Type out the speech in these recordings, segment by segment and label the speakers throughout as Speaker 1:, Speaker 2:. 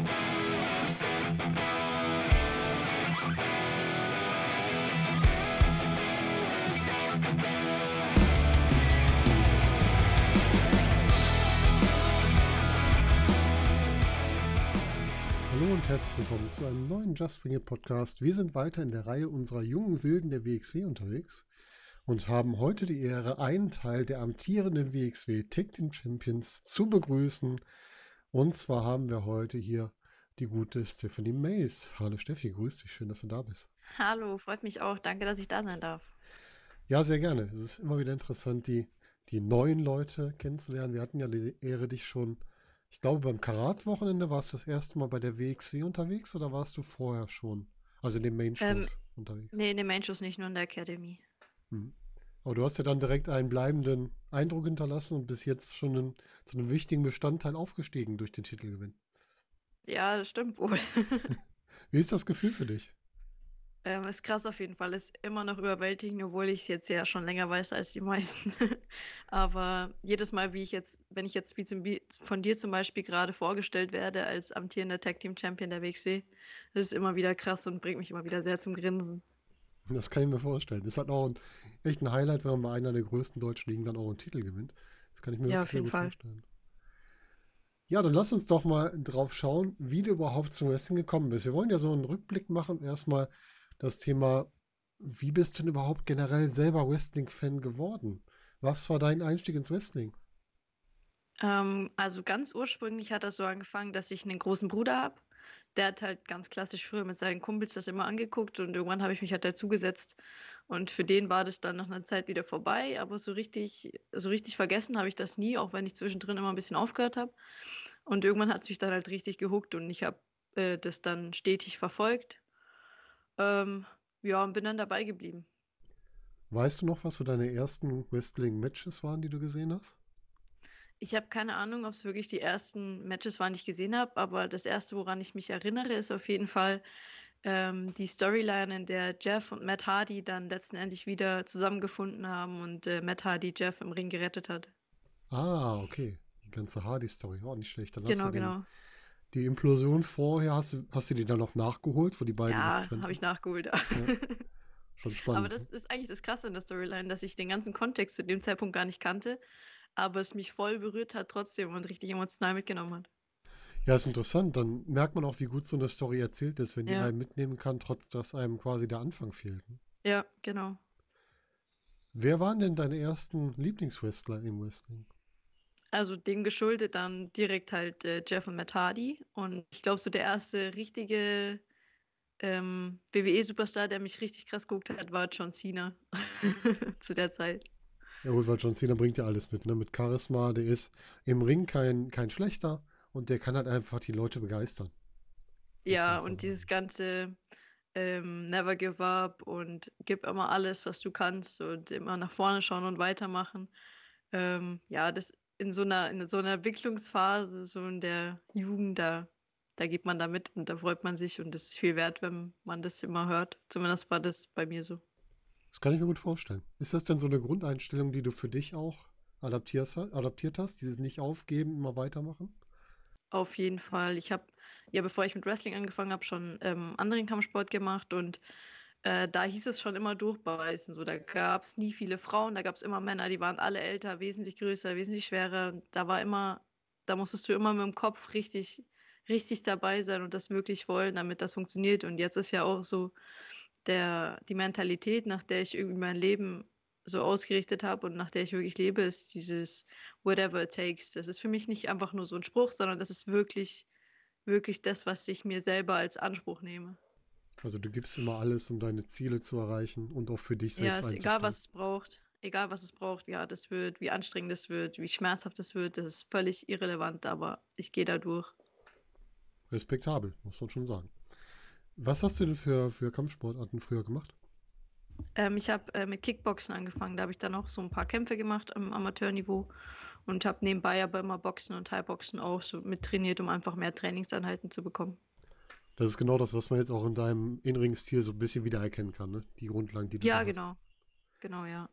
Speaker 1: Hallo und herzlich willkommen zu einem neuen Just Bring It Podcast. Wir sind weiter in der Reihe unserer jungen Wilden der WXW unterwegs und haben heute die Ehre, einen Teil der amtierenden WXW Tag Team Champions zu begrüßen. Und zwar haben wir heute hier die gute Stephanie Mays. Hallo Steffi, grüß dich, schön, dass du da bist.
Speaker 2: Hallo, freut mich auch. Danke, dass ich da sein darf.
Speaker 1: Ja, sehr gerne. Es ist immer wieder interessant, die, die neuen Leute kennenzulernen. Wir hatten ja die Ehre, dich schon ich glaube, beim Karat-Wochenende warst du das erste Mal bei der WXW unterwegs oder warst du vorher schon? Also in den Main-Shows ähm, unterwegs?
Speaker 2: Nee, in den Main-Shows nicht, nur in der Academy.
Speaker 1: Hm. Aber du hast ja dann direkt einen bleibenden Eindruck hinterlassen und bis jetzt schon einen, zu einem wichtigen Bestandteil aufgestiegen durch den Titelgewinn.
Speaker 2: Ja, das stimmt wohl.
Speaker 1: Wie ist das Gefühl für dich?
Speaker 2: Ähm, ist krass auf jeden Fall. Ist immer noch überwältigend, obwohl ich es jetzt ja schon länger weiß als die meisten. Aber jedes Mal, wie ich jetzt, wenn ich jetzt wie zum, von dir zum Beispiel gerade vorgestellt werde als amtierender Tag Team Champion der WXW, das ist immer wieder krass und bringt mich immer wieder sehr zum Grinsen.
Speaker 1: Das kann ich mir vorstellen. Das hat auch ein, echt ein Highlight, wenn man bei einer der größten deutschen Ligen dann auch einen Titel gewinnt. Das kann ich mir
Speaker 2: ja, auf jeden Fall.
Speaker 1: vorstellen. Ja, dann lass uns doch mal drauf schauen, wie du überhaupt zum Wrestling gekommen bist. Wir wollen ja so einen Rückblick machen. Erstmal, das Thema, wie bist du denn überhaupt generell selber Wrestling-Fan geworden? Was war dein Einstieg ins Wrestling?
Speaker 2: Ähm, also ganz ursprünglich hat das so angefangen, dass ich einen großen Bruder habe. Der hat halt ganz klassisch früher mit seinen Kumpels das immer angeguckt und irgendwann habe ich mich halt dazugesetzt. Und für den war das dann nach einer Zeit wieder vorbei, aber so richtig, so richtig vergessen habe ich das nie, auch wenn ich zwischendrin immer ein bisschen aufgehört habe. Und irgendwann hat es mich dann halt richtig gehuckt und ich habe äh, das dann stetig verfolgt ähm, ja, und bin dann dabei geblieben.
Speaker 1: Weißt du noch, was so deine ersten Wrestling-Matches waren, die du gesehen hast?
Speaker 2: Ich habe keine Ahnung, ob es wirklich die ersten Matches waren, die ich gesehen habe, aber das erste, woran ich mich erinnere, ist auf jeden Fall ähm, die Storyline, in der Jeff und Matt Hardy dann letztendlich wieder zusammengefunden haben und äh, Matt Hardy Jeff im Ring gerettet hat.
Speaker 1: Ah, okay. Die ganze Hardy-Story, war oh, nicht schlecht.
Speaker 2: Dann genau, genau. Den,
Speaker 1: die Implosion vorher, hast du, hast du die dann noch nachgeholt, wo die beiden
Speaker 2: ja, sich Ja, habe ich nachgeholt. Ja. Schon spannend. Aber das ist eigentlich das Krasse in der Storyline, dass ich den ganzen Kontext zu dem Zeitpunkt gar nicht kannte, aber es mich voll berührt hat trotzdem und richtig emotional mitgenommen hat.
Speaker 1: Ja, ist interessant. Dann merkt man auch, wie gut so eine Story erzählt ist, wenn die ja. einen mitnehmen kann, trotz dass einem quasi der Anfang fehlt.
Speaker 2: Ja, genau.
Speaker 1: Wer waren denn deine ersten Lieblingswrestler im Wrestling?
Speaker 2: Also dem geschuldet dann direkt halt äh, Jeff und Matt Hardy. Und ich glaube, so der erste richtige ähm, WWE-Superstar, der mich richtig krass geguckt hat, war John Cena zu der Zeit.
Speaker 1: Ja gut, weil John Cena bringt ja alles mit, ne? Mit Charisma, der ist im Ring kein, kein schlechter und der kann halt einfach die Leute begeistern.
Speaker 2: Ja, und dieses ganze ähm, Never give up und gib immer alles, was du kannst und immer nach vorne schauen und weitermachen. Ähm, ja, das in so einer, in so einer Entwicklungsphase, so in der Jugend, da, da geht man da mit und da freut man sich und das ist viel wert, wenn man das immer hört. Zumindest war das bei mir so.
Speaker 1: Das kann ich mir gut vorstellen. Ist das denn so eine Grundeinstellung, die du für dich auch adaptiert hast? Dieses nicht aufgeben, immer weitermachen?
Speaker 2: Auf jeden Fall. Ich habe ja, bevor ich mit Wrestling angefangen habe, schon ähm, anderen Kampfsport gemacht und äh, da hieß es schon immer durchbeißen. So, da gab es nie viele Frauen, da gab es immer Männer, die waren alle älter, wesentlich größer, wesentlich schwerer. Da war immer, da musstest du immer mit dem Kopf richtig, richtig dabei sein und das wirklich wollen, damit das funktioniert. Und jetzt ist ja auch so der, die Mentalität, nach der ich irgendwie mein Leben so ausgerichtet habe und nach der ich wirklich lebe, ist dieses whatever it takes. Das ist für mich nicht einfach nur so ein Spruch, sondern das ist wirklich, wirklich das, was ich mir selber als Anspruch nehme.
Speaker 1: Also du gibst immer alles, um deine Ziele zu erreichen und auch für dich selbst.
Speaker 2: Ja, ist egal, was es braucht. Egal, was es braucht, wie hart es wird, wie anstrengend es wird, wie schmerzhaft es wird, das ist völlig irrelevant, aber ich gehe da durch.
Speaker 1: Respektabel, muss man schon sagen. Was hast du denn für, für Kampfsportarten früher gemacht?
Speaker 2: Ähm, ich habe äh, mit Kickboxen angefangen. Da habe ich dann auch so ein paar Kämpfe gemacht am Amateurniveau und habe nebenbei aber immer Boxen und Thai-Boxen auch so mit trainiert, um einfach mehr Trainingseinheiten zu bekommen.
Speaker 1: Das ist genau das, was man jetzt auch in deinem Innenringstil so ein bisschen wiedererkennen kann, ne? Die Grundlagen, die du
Speaker 2: Ja, genau. Genau, ja.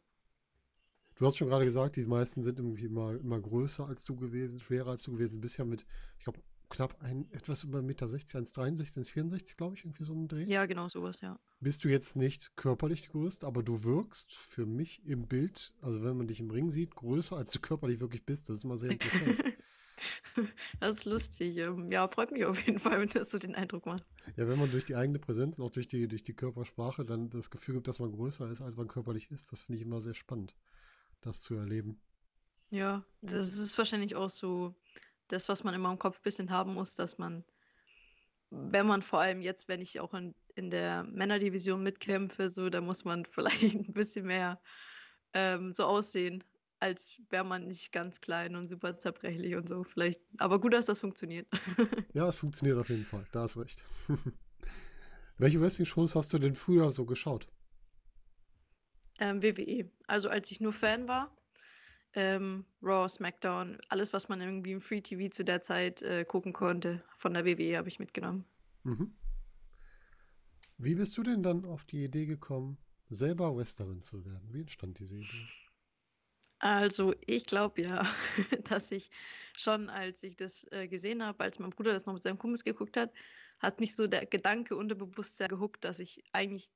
Speaker 1: Du hast schon gerade gesagt, die meisten sind irgendwie immer, immer größer als du gewesen, schwerer als du gewesen. Du bist ja mit, ich glaube, knapp ein, etwas über 1,60 Meter, 1,63, 1,64, glaube ich, irgendwie so ein Dreh.
Speaker 2: Ja, genau sowas, ja.
Speaker 1: Bist du jetzt nicht körperlich größt, aber du wirkst für mich im Bild, also wenn man dich im Ring sieht, größer als du körperlich wirklich bist. Das ist immer sehr interessant.
Speaker 2: das ist lustig. Ähm, ja, freut mich auf jeden Fall, wenn das so den Eindruck macht.
Speaker 1: Ja, wenn man durch die eigene Präsenz und auch durch die, durch die Körpersprache dann das Gefühl gibt, dass man größer ist, als man körperlich ist, das finde ich immer sehr spannend, das zu erleben.
Speaker 2: Ja, das ist wahrscheinlich auch so das, was man immer im Kopf ein bisschen haben muss, dass man, wenn man vor allem jetzt, wenn ich auch in, in der Männerdivision mitkämpfe, so, da muss man vielleicht ein bisschen mehr ähm, so aussehen, als wäre man nicht ganz klein und super zerbrechlich und so. Vielleicht, aber gut, dass das funktioniert.
Speaker 1: ja, es funktioniert auf jeden Fall. Da hast recht. Welche Wrestling-Shows hast du denn früher so geschaut?
Speaker 2: Ähm, WWE. Also als ich nur Fan war, ähm, Raw, SmackDown, alles, was man irgendwie im Free TV zu der Zeit äh, gucken konnte, von der WWE habe ich mitgenommen. Mhm.
Speaker 1: Wie bist du denn dann auf die Idee gekommen, selber Wrestlerin zu werden? Wie entstand diese Idee?
Speaker 2: Also ich glaube ja, dass ich schon, als ich das äh, gesehen habe, als mein Bruder das noch mit seinem Kumpels geguckt hat, hat mich so der Gedanke unterbewusst sehr gehuckt, dass ich eigentlich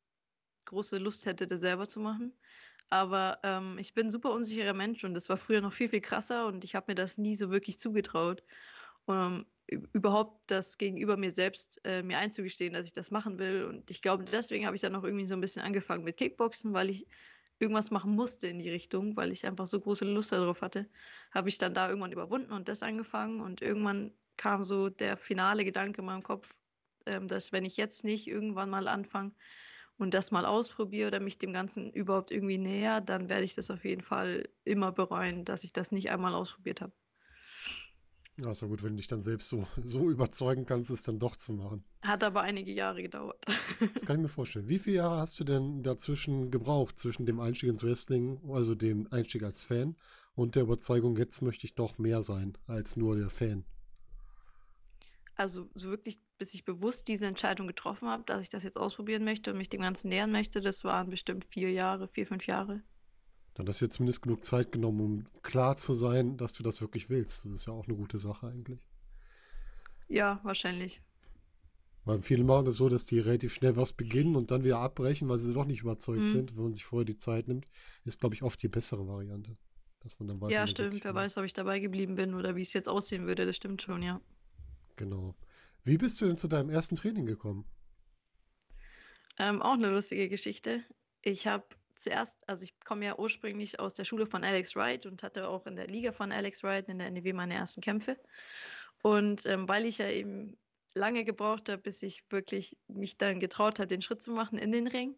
Speaker 2: große Lust hätte, das selber zu machen. Aber ähm, ich bin ein super unsicherer Mensch und das war früher noch viel, viel krasser und ich habe mir das nie so wirklich zugetraut. Um, überhaupt das gegenüber mir selbst äh, mir einzugestehen, dass ich das machen will. Und ich glaube, deswegen habe ich dann auch irgendwie so ein bisschen angefangen mit Kickboxen, weil ich irgendwas machen musste in die Richtung, weil ich einfach so große Lust darauf hatte, habe ich dann da irgendwann überwunden und das angefangen. Und irgendwann kam so der finale Gedanke in meinem Kopf, ähm, dass wenn ich jetzt nicht irgendwann mal anfange, und das mal ausprobiere oder mich dem Ganzen überhaupt irgendwie näher, dann werde ich das auf jeden Fall immer bereuen, dass ich das nicht einmal ausprobiert habe.
Speaker 1: Ja, ist ja gut, wenn du dich dann selbst so, so überzeugen kannst, es dann doch zu machen.
Speaker 2: Hat aber einige Jahre gedauert.
Speaker 1: Das kann ich mir vorstellen. Wie viele Jahre hast du denn dazwischen gebraucht, zwischen dem Einstieg ins Wrestling, also dem Einstieg als Fan und der Überzeugung, jetzt möchte ich doch mehr sein als nur der Fan?
Speaker 2: Also so wirklich, bis ich bewusst diese Entscheidung getroffen habe, dass ich das jetzt ausprobieren möchte und mich dem Ganzen nähern möchte, das waren bestimmt vier Jahre, vier, fünf Jahre.
Speaker 1: Dann hast du jetzt zumindest genug Zeit genommen, um klar zu sein, dass du das wirklich willst. Das ist ja auch eine gute Sache eigentlich.
Speaker 2: Ja, wahrscheinlich.
Speaker 1: Weil viele machen das so, dass die relativ schnell was beginnen und dann wieder abbrechen, weil sie doch nicht überzeugt mhm. sind. Wenn man sich vorher die Zeit nimmt, ist, glaube ich, oft die bessere Variante. Dass man dann
Speaker 2: weiß, ja, stimmt. Wer weiß, ob ich dabei geblieben bin oder wie es jetzt aussehen würde. Das stimmt schon, ja.
Speaker 1: Genau. Wie bist du denn zu deinem ersten Training gekommen?
Speaker 2: Ähm, auch eine lustige Geschichte. Ich habe zuerst, also ich komme ja ursprünglich aus der Schule von Alex Wright und hatte auch in der Liga von Alex Wright in der NEW meine ersten Kämpfe. Und ähm, weil ich ja eben lange gebraucht habe, bis ich wirklich mich dann getraut habe, den Schritt zu machen in den Ring,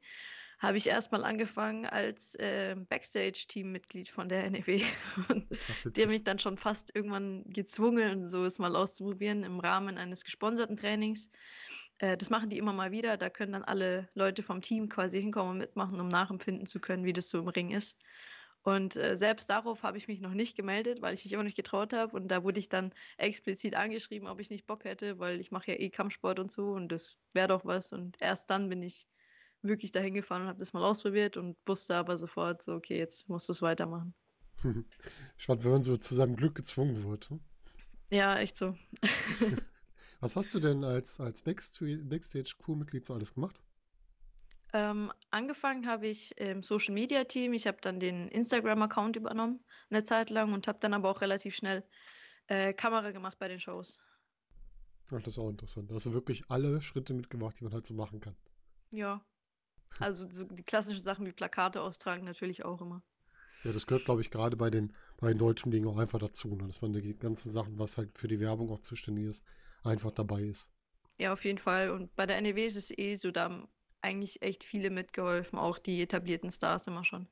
Speaker 2: habe ich erstmal angefangen als äh, Backstage-Teammitglied von der NEW. Und die haben mich dann schon fast irgendwann gezwungen, so es mal auszuprobieren im Rahmen eines gesponserten Trainings. Äh, das machen die immer mal wieder. Da können dann alle Leute vom Team quasi hinkommen und mitmachen, um nachempfinden zu können, wie das so im Ring ist. Und äh, selbst darauf habe ich mich noch nicht gemeldet, weil ich mich immer nicht getraut habe. Und da wurde ich dann explizit angeschrieben, ob ich nicht Bock hätte, weil ich mache ja eh Kampfsport und so und das wäre doch was. Und erst dann bin ich wirklich dahin gefahren und habe das mal ausprobiert und wusste aber sofort so, okay, jetzt musst du es weitermachen.
Speaker 1: Spannend, wenn man so zu seinem Glück gezwungen wird. Hm?
Speaker 2: Ja, echt so.
Speaker 1: Was hast du denn als, als Backstage-Crew-Mitglied so alles gemacht?
Speaker 2: Ähm, angefangen habe ich im Social Media Team. Ich habe dann den Instagram-Account übernommen, eine Zeit lang, und habe dann aber auch relativ schnell äh, Kamera gemacht bei den Shows.
Speaker 1: Ach, das ist auch interessant. Da hast du wirklich alle Schritte mitgemacht, die man halt so machen kann.
Speaker 2: Ja, also so die klassischen Sachen wie Plakate austragen natürlich auch immer.
Speaker 1: Ja, das gehört, glaube ich, gerade bei den, bei den deutschen Dingen auch einfach dazu, ne? dass man die ganzen Sachen, was halt für die Werbung auch zuständig ist, einfach dabei ist.
Speaker 2: Ja, auf jeden Fall. Und bei der NEW ist es eh so, da haben eigentlich echt viele mitgeholfen, auch die etablierten Stars immer schon.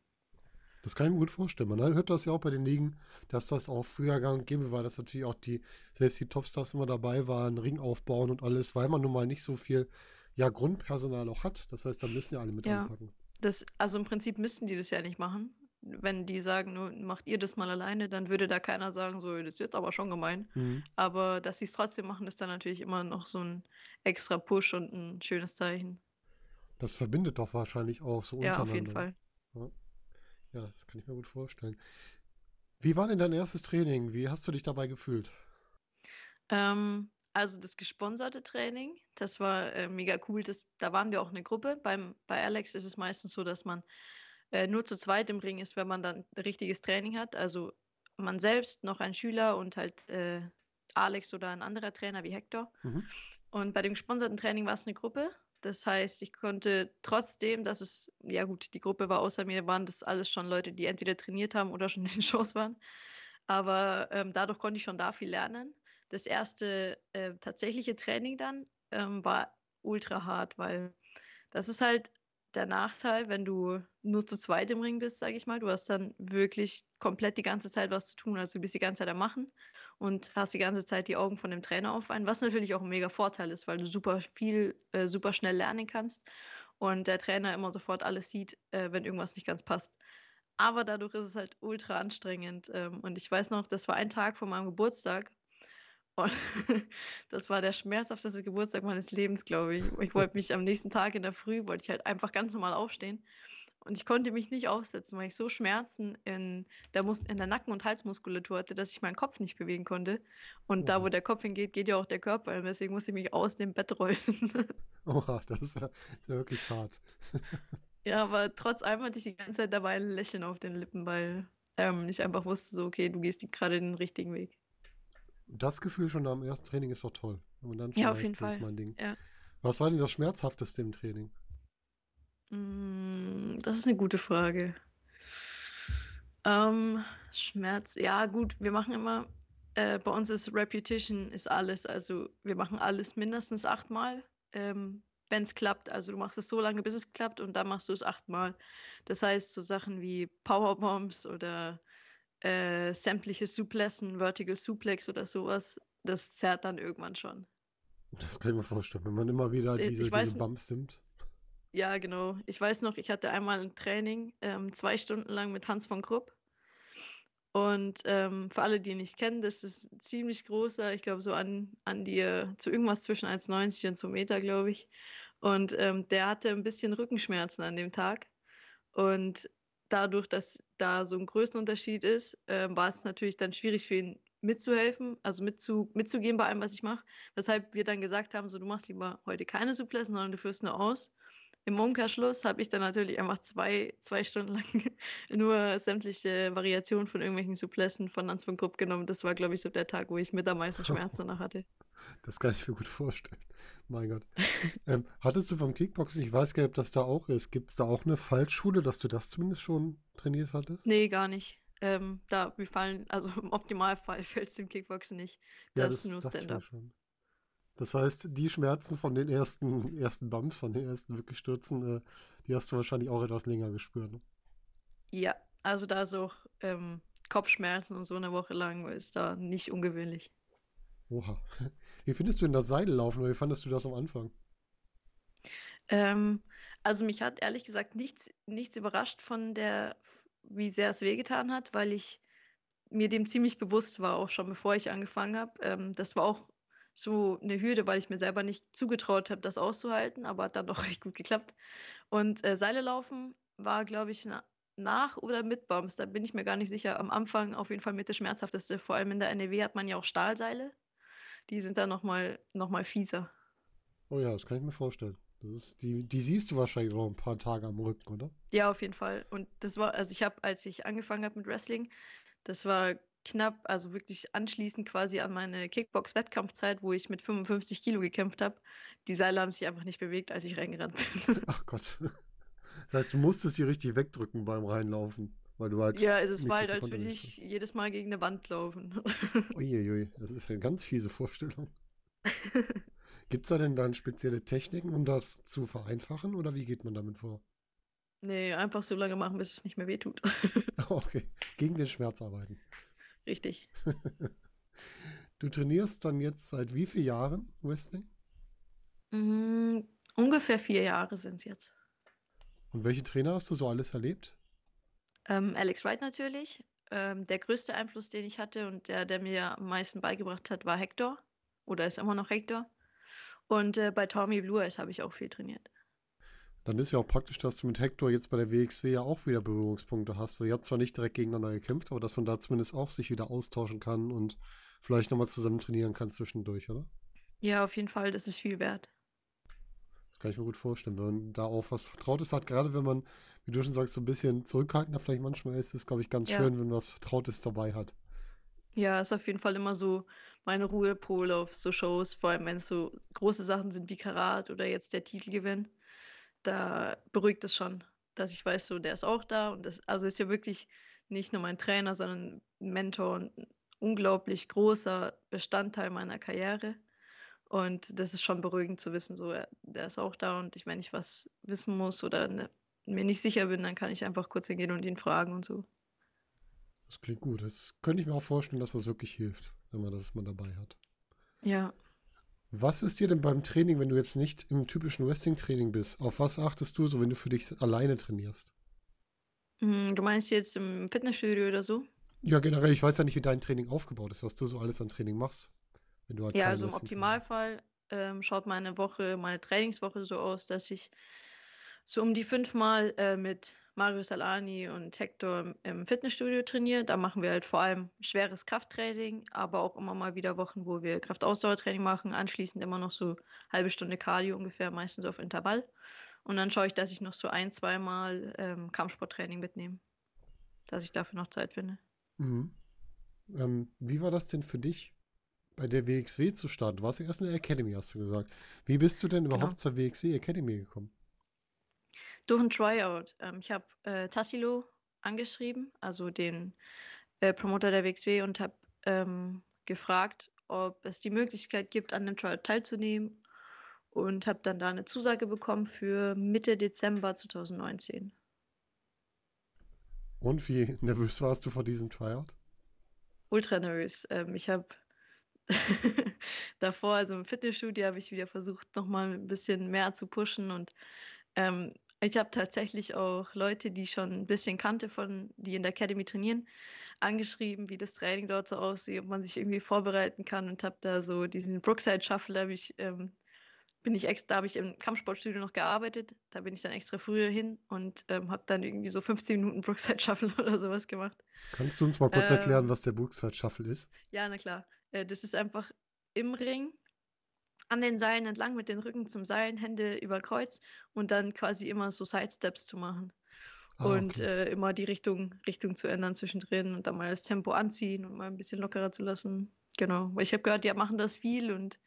Speaker 1: Das kann ich mir gut vorstellen. Man hört das ja auch bei den Ligen, dass das auch früher gang und gäbe war, dass natürlich auch die, selbst die Topstars immer dabei waren, Ring aufbauen und alles, weil man nun mal nicht so viel ja Grundpersonal auch hat. Das heißt, da müssen ja alle mit ja, anpacken.
Speaker 2: Das, also im Prinzip müssten die das ja nicht machen. Wenn die sagen, nur macht ihr das mal alleine, dann würde da keiner sagen, so, das ist jetzt aber schon gemein. Mhm. Aber dass sie es trotzdem machen, ist dann natürlich immer noch so ein extra Push und ein schönes Zeichen.
Speaker 1: Das verbindet doch wahrscheinlich auch so
Speaker 2: untereinander. Ja, auf jeden Fall.
Speaker 1: Ja. ja, das kann ich mir gut vorstellen. Wie war denn dein erstes Training? Wie hast du dich dabei gefühlt?
Speaker 2: Ähm, Also das gesponserte Training, das war äh, mega cool. Das, da waren wir auch eine Gruppe. Beim, bei Alex ist es meistens so, dass man äh, nur zu zweit im Ring ist, wenn man dann richtiges Training hat. Also man selbst, noch ein Schüler und halt äh, Alex oder ein anderer Trainer wie Hector. Mhm. Und bei dem gesponserten Training war es eine Gruppe. Das heißt, ich konnte trotzdem, dass es, ja gut, die Gruppe war außer mir, waren das alles schon Leute, die entweder trainiert haben oder schon in den Shows waren. Aber ähm, dadurch konnte ich schon da viel lernen. Das erste äh, tatsächliche Training dann ähm, war ultra hart, weil das ist halt der Nachteil, wenn du nur zu zweit im Ring bist, sage ich mal. Du hast dann wirklich komplett die ganze Zeit was zu tun. Also du bist die ganze Zeit am Machen und hast die ganze Zeit die Augen von dem Trainer auf einen, was natürlich auch ein mega Vorteil ist, weil du super viel, äh, super schnell lernen kannst und der Trainer immer sofort alles sieht, äh, wenn irgendwas nicht ganz passt. Aber dadurch ist es halt ultra anstrengend. Ähm, und ich weiß noch, das war ein Tag vor meinem Geburtstag und das war der schmerzhafteste Geburtstag meines Lebens, glaube ich. Ich wollte mich am nächsten Tag in der Früh, wollte ich halt einfach ganz normal aufstehen. Und ich konnte mich nicht aufsetzen, weil ich so Schmerzen in der, Mus in der Nacken- und Halsmuskulatur hatte, dass ich meinen Kopf nicht bewegen konnte. Und oh. da, wo der Kopf hingeht, geht ja auch der Körper. Und deswegen musste ich mich aus dem Bett rollen.
Speaker 1: Oha, das ist ja, wirklich hart.
Speaker 2: ja, aber trotz allem hatte ich die ganze Zeit dabei ein Lächeln auf den Lippen, weil ähm, ich einfach wusste, so, okay, du gehst gerade den richtigen Weg.
Speaker 1: Das Gefühl schon am ersten Training ist doch toll.
Speaker 2: ja, auf jeden Fall.
Speaker 1: Mein Ding.
Speaker 2: Ja.
Speaker 1: Was war denn das Schmerzhafteste im Training?
Speaker 2: Mm, das ist eine gute Frage. Ähm, Schmerz, ja gut, wir machen immer, äh, bei uns ist Repetition ist alles, also wir machen alles mindestens achtmal, ähm, wenn es klappt. Also du machst es so lange, bis es klappt und dann machst du es achtmal. Das heißt so Sachen wie Powerbombs oder äh, sämtliche Suplessen, Vertical Suplex oder sowas, das zerrt dann irgendwann schon.
Speaker 1: Das kann ich mir vorstellen, wenn man immer wieder äh, diese, diese Bumps nimmt.
Speaker 2: Ja, genau. Ich weiß noch, ich hatte einmal ein Training, ähm, zwei Stunden lang mit Hans von Krupp. Und ähm, für alle, die ihn nicht kennen, das ist ein ziemlich großer, ich glaube so an, an die, zu irgendwas zwischen 1,90 und 2 Meter, glaube ich. Und ähm, der hatte ein bisschen Rückenschmerzen an dem Tag. Und dadurch, dass da so ein Größenunterschied ist, äh, war es natürlich dann schwierig für ihn mitzuhelfen, also mitzu, mitzugehen bei allem, was ich mache. Weshalb wir dann gesagt haben, so du machst lieber heute keine Suplessen, sondern du führst nur aus. Im Umkehrschluss habe ich dann natürlich einfach zwei, zwei Stunden lang nur sämtliche Variationen von irgendwelchen Suplessen von Hans von Grupp genommen. Das war, glaube ich, so der Tag, wo ich mit am meisten Schmerz danach hatte.
Speaker 1: Das kann ich mir gut vorstellen. Mein Gott. ähm, hattest du vom Kickboxen, ich weiß gar nicht, ob das da auch ist, gibt es da auch eine Fallschule, dass du das zumindest schon trainiert hattest?
Speaker 2: Nee, gar nicht. Ähm, da, wir fallen, also im Optimalfall fällt es dem Kickboxen nicht. Das, ja, das ist nur Stand-up.
Speaker 1: Das heißt, die Schmerzen von den ersten, ersten Bumps, von den ersten wirklich Stürzen, äh, die hast du wahrscheinlich auch etwas länger gespürt. Ne?
Speaker 2: Ja, also da ist auch ähm, Kopfschmerzen und so eine Woche lang ist da nicht ungewöhnlich.
Speaker 1: Oha. Wie findest du denn das Seillaufen oder wie fandest du das am Anfang?
Speaker 2: Ähm, also mich hat ehrlich gesagt nichts, nichts überrascht von der, wie sehr es wehgetan hat, weil ich mir dem ziemlich bewusst war, auch schon bevor ich angefangen habe. Ähm, das war auch so eine Hürde, weil ich mir selber nicht zugetraut habe, das auszuhalten, aber hat dann doch recht gut geklappt. Und äh, Seile laufen war, glaube ich, na, nach oder mit Bums, da bin ich mir gar nicht sicher. Am Anfang auf jeden Fall mit das Schmerzhafteste. Vor allem in der NEW hat man ja auch Stahlseile. Die sind dann nochmal noch mal fieser.
Speaker 1: Oh ja, das kann ich mir vorstellen. Das ist, die, die siehst du wahrscheinlich noch ein paar Tage am Rücken, oder?
Speaker 2: Ja, auf jeden Fall. Und das war, also ich habe, als ich angefangen habe mit Wrestling, das war knapp, also wirklich anschließend quasi an meine Kickbox-Wettkampfzeit, wo ich mit 55 Kilo gekämpft habe. Die Seile haben sich einfach nicht bewegt, als ich reingerannt bin.
Speaker 1: Ach Gott. Das heißt, du musstest sie richtig wegdrücken beim Reinlaufen, weil du halt.
Speaker 2: Ja, es war halt, als würde ich jedes Mal gegen eine Wand laufen.
Speaker 1: Uiuiui, das ist eine ganz fiese Vorstellung. Gibt es da denn dann spezielle Techniken, um das zu vereinfachen oder wie geht man damit vor?
Speaker 2: Nee, einfach so lange machen, bis es nicht mehr wehtut.
Speaker 1: okay, gegen den Schmerz arbeiten.
Speaker 2: Richtig.
Speaker 1: du trainierst dann jetzt seit wie vielen Jahren Wrestling?
Speaker 2: Mm, ungefähr vier Jahre sind es jetzt.
Speaker 1: Und welche Trainer hast du so alles erlebt?
Speaker 2: Ähm, Alex Wright natürlich. Ähm, der größte Einfluss, den ich hatte und der, der mir am meisten beigebracht hat, war Hector. Oder ist immer noch Hector. Und äh, bei Tommy Blue Eyes habe ich auch viel trainiert.
Speaker 1: Dann ist ja auch praktisch, dass du mit Hector jetzt bei der WXW ja auch wieder Berührungspunkte hast. Ihr habt zwar nicht direkt gegeneinander gekämpft, aber dass man da zumindest auch sich wieder austauschen kann und vielleicht nochmal zusammen trainieren kann zwischendurch, oder?
Speaker 2: Ja, auf jeden Fall, das ist viel wert.
Speaker 1: Das kann ich mir gut vorstellen, wenn man da auch was Vertrautes hat, gerade wenn man, wie du schon sagst, so ein bisschen zurückhaltender vielleicht manchmal ist, ist, glaube ich, ganz
Speaker 2: Ja.
Speaker 1: schön, wenn man was Vertrautes dabei hat.
Speaker 2: Ja, ist auf jeden Fall immer so meine Ruhepol auf so Shows, vor allem wenn es so große Sachen sind wie Karat oder jetzt der Titelgewinn. Da beruhigt es schon, dass ich weiß, so der ist auch da und das, also ist ja wirklich nicht nur mein Trainer, sondern ein Mentor und ein unglaublich großer Bestandteil meiner Karriere. Und das ist schon beruhigend zu wissen, so er, der ist auch da und ich, wenn ich was wissen muss oder ne, mir nicht sicher bin, dann kann ich einfach kurz hingehen und ihn fragen und so.
Speaker 1: Das klingt gut. Das könnte ich mir auch vorstellen, dass das wirklich hilft, wenn man das mal dabei hat.
Speaker 2: Ja.
Speaker 1: Was ist dir denn beim Training, wenn du jetzt nicht im typischen Wrestling-Training bist? Auf was achtest du so, wenn du für dich alleine trainierst?
Speaker 2: Hm, Du meinst jetzt im Fitnessstudio oder so?
Speaker 1: Ja, generell, ich weiß ja nicht, wie dein Training aufgebaut ist, was du so alles an Training machst, wenn du halt
Speaker 2: Ja,
Speaker 1: kein
Speaker 2: also im. Optimalfall ähm, schaut meine Woche, meine Trainingswoche so aus, dass ich so um die fünfmal äh, mit Mario Salani und Hector im, Fitnessstudio trainiere. Da machen wir halt vor allem schweres Krafttraining, aber auch immer mal wieder Wochen, wo wir Kraftausdauertraining machen. Anschließend immer noch so halbe Stunde Cardio ungefähr, meistens auf Intervall. Und dann schaue ich, dass ich noch so ein, zweimal ähm, Kampfsporttraining mitnehme, dass ich dafür noch Zeit finde.
Speaker 1: Mhm. Ähm, wie war das denn für dich, bei der WXW zu starten? Du warst ja erst in der Academy, hast du gesagt. Wie bist du denn
Speaker 2: Genau.
Speaker 1: überhaupt zur WXW Academy gekommen?
Speaker 2: Durch ein Tryout. Ähm, ich habe äh, Tassilo angeschrieben, also den äh, Promoter der WXW, und habe ähm, gefragt, ob es die Möglichkeit gibt, an dem Tryout teilzunehmen. Und habe dann da eine Zusage bekommen für Mitte Dezember 2019.
Speaker 1: Und wie nervös warst du vor diesem Tryout?
Speaker 2: Ultra nervös. Ähm, ich habe davor, also im Fitnessstudio, habe ich wieder versucht, nochmal ein bisschen mehr zu pushen. Und ähm, ich habe tatsächlich auch Leute, die ich schon ein bisschen kannte, von, die in der Academy trainieren, angeschrieben, wie das Training dort so aussieht, ob man sich irgendwie vorbereiten kann. Und habe da so diesen Brookside Shuffle, habe ich, ähm, bin ich extra, da habe ich im Kampfsportstudio noch gearbeitet. Da bin ich dann extra früher hin und ähm, habe dann irgendwie so 15 Minuten Brookside Shuffle oder sowas gemacht.
Speaker 1: Kannst du uns mal kurz erklären,
Speaker 2: Ähm,
Speaker 1: was der Brookside Shuffle ist?
Speaker 2: Ja, na klar. Äh, das ist einfach im Ring an den Seilen entlang mit den Rücken zum Seilen, Hände über Kreuz und dann quasi immer so Sidesteps zu machen.
Speaker 1: Ah,
Speaker 2: Und
Speaker 1: okay.
Speaker 2: äh, immer die Richtung, Richtung zu ändern zwischendrin und dann mal das Tempo anziehen und mal ein bisschen lockerer zu lassen. Genau. Weil ich habe gehört, die machen das viel und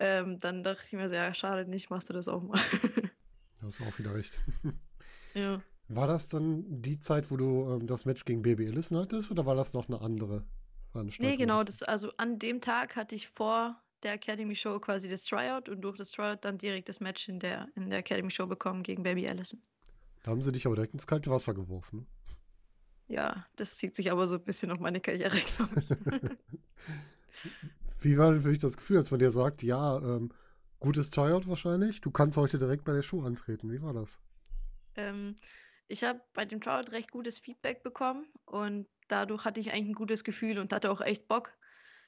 Speaker 2: ähm, dann dachte ich mir so, ja, schade nicht, machst du das auch mal.
Speaker 1: Du hast auch wieder recht.
Speaker 2: ja.
Speaker 1: War das dann die Zeit, wo du ähm, das Match gegen Baby Allison hattest, oder war das noch eine andere Veranstaltung?
Speaker 2: Nee, genau, das, also an dem Tag hatte ich vor der Academy Show quasi das Tryout und durch das Tryout dann direkt das Match in der, in der Academy Show bekommen gegen Baby Allison.
Speaker 1: Da haben sie dich aber direkt ins kalte Wasser geworfen. ne?
Speaker 2: Ja, das zieht sich aber so ein bisschen auf meine Karriere, glaube ich.
Speaker 1: Wie war denn für dich das Gefühl, als man dir sagt, ja, ähm, gutes Tryout wahrscheinlich, du kannst heute direkt bei der Show antreten. Wie war das?
Speaker 2: ähm, ich habe bei dem Tryout recht gutes Feedback bekommen und dadurch hatte ich eigentlich ein gutes Gefühl und hatte auch echt Bock,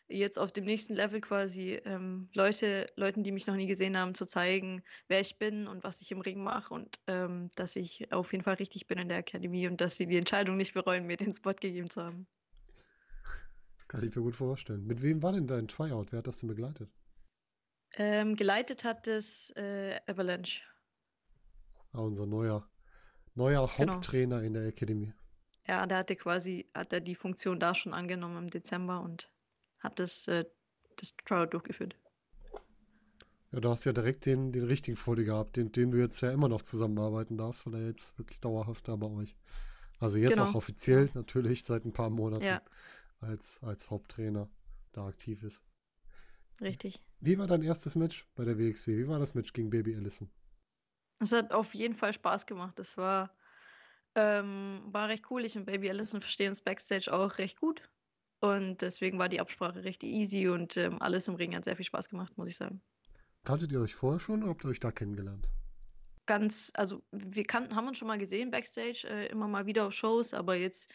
Speaker 2: jetzt auf dem nächsten Level quasi ähm, Leute, Leuten, die mich noch nie gesehen haben, zu zeigen, wer ich bin und was ich im Ring mache und ähm, dass ich auf jeden Fall richtig bin in der Akademie und dass sie die Entscheidung nicht bereuen, mir den Spot gegeben zu haben.
Speaker 1: Das kann ich mir gut vorstellen. Mit wem war denn dein Tryout? Wer hat das denn begleitet?
Speaker 2: Ähm, geleitet hat es äh, Avalanche.
Speaker 1: Ah, unser neuer, neuer
Speaker 2: Genau.
Speaker 1: Haupttrainer in der Academy.
Speaker 2: Ja, der hatte quasi, hat er die Funktion da schon angenommen im Dezember und hat das, äh, das Tryout durchgeführt.
Speaker 1: Ja, du hast ja direkt den, den richtigen vor dir gehabt, den, den du jetzt ja immer noch zusammenarbeiten darfst, weil er jetzt wirklich dauerhaft da bei euch. Also jetzt auch
Speaker 2: Genau.
Speaker 1: offiziell natürlich seit ein paar Monaten
Speaker 2: Ja,
Speaker 1: als, als Haupttrainer da aktiv ist.
Speaker 2: richtig.
Speaker 1: Wie war dein erstes Match bei der WXW? Wie war das Match gegen Baby Allison?
Speaker 2: Es hat auf jeden Fall Spaß gemacht. Das war, ähm, war recht cool. Ich und Baby Allison verstehen uns Backstage auch recht gut. Und deswegen war die Absprache recht easy und ähm, alles im Ring hat sehr viel Spaß gemacht, muss ich sagen.
Speaker 1: Kanntet ihr euch vorher schon oder habt ihr euch da kennengelernt?
Speaker 2: Ganz, also wir kannten, haben uns schon mal gesehen Backstage, äh, immer mal wieder auf Shows, aber jetzt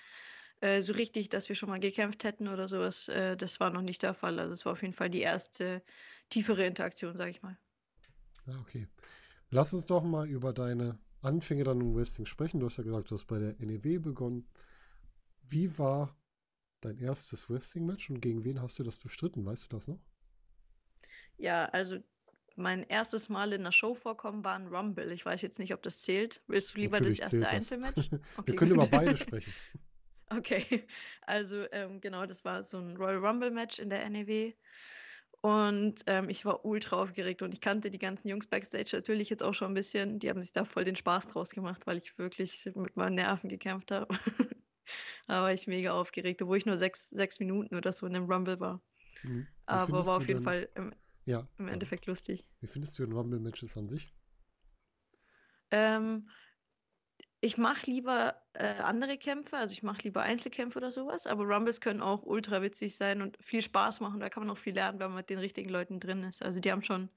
Speaker 2: äh, so richtig, dass wir schon mal gekämpft hätten oder sowas, äh, das war noch nicht der Fall. Also es war auf jeden Fall die erste tiefere Interaktion, sage ich mal.
Speaker 1: Ja, okay. Lass uns doch mal über deine Anfänge dann im Wrestling sprechen. Du hast ja gesagt, du hast bei der NEW begonnen. Wie war dein erstes Wrestling-Match und gegen wen hast du das bestritten? Weißt du das noch?
Speaker 2: Ja, also mein erstes Mal in 'ner Show vorkommen war 'n Rumble. Ich weiß jetzt nicht, ob das zählt. Willst du lieber das
Speaker 1: Natürlich
Speaker 2: erste
Speaker 1: das.
Speaker 2: Einzelmatch?
Speaker 1: Wir
Speaker 2: Okay,
Speaker 1: können
Speaker 2: gut.
Speaker 1: über beide sprechen.
Speaker 2: Okay, also, ähm, genau, das war so 'n Royal Rumble Match in der NEW und, ähm, ich war ultra aufgeregt und ich kannte die ganzen Jungs Backstage natürlich jetzt auch schon 'n bisschen. Die haben sich da voll den Spaß draus gemacht, weil ich wirklich mit meinen Nerven gekämpft habe. Da war ich mega aufgeregt, obwohl ich nur 6 6 Minuten oder so in dem Rumble war.
Speaker 1: Mhm.
Speaker 2: Aber war auf jeden
Speaker 1: denn
Speaker 2: Fall im
Speaker 1: ja,
Speaker 2: im. Endeffekt lustig.
Speaker 1: Wie findest du denn Rumble-Matches an sich?
Speaker 2: Ähm, ich mache lieber, äh, andere Kämpfe, also ich mache lieber Einzelkämpfe oder so was, aber Rumbles können auch ultra witzig sein und viel Spaß machen. Da kann man auch viel lernen, wenn man mit den richtigen Leuten drin ist. Also, die haben schon,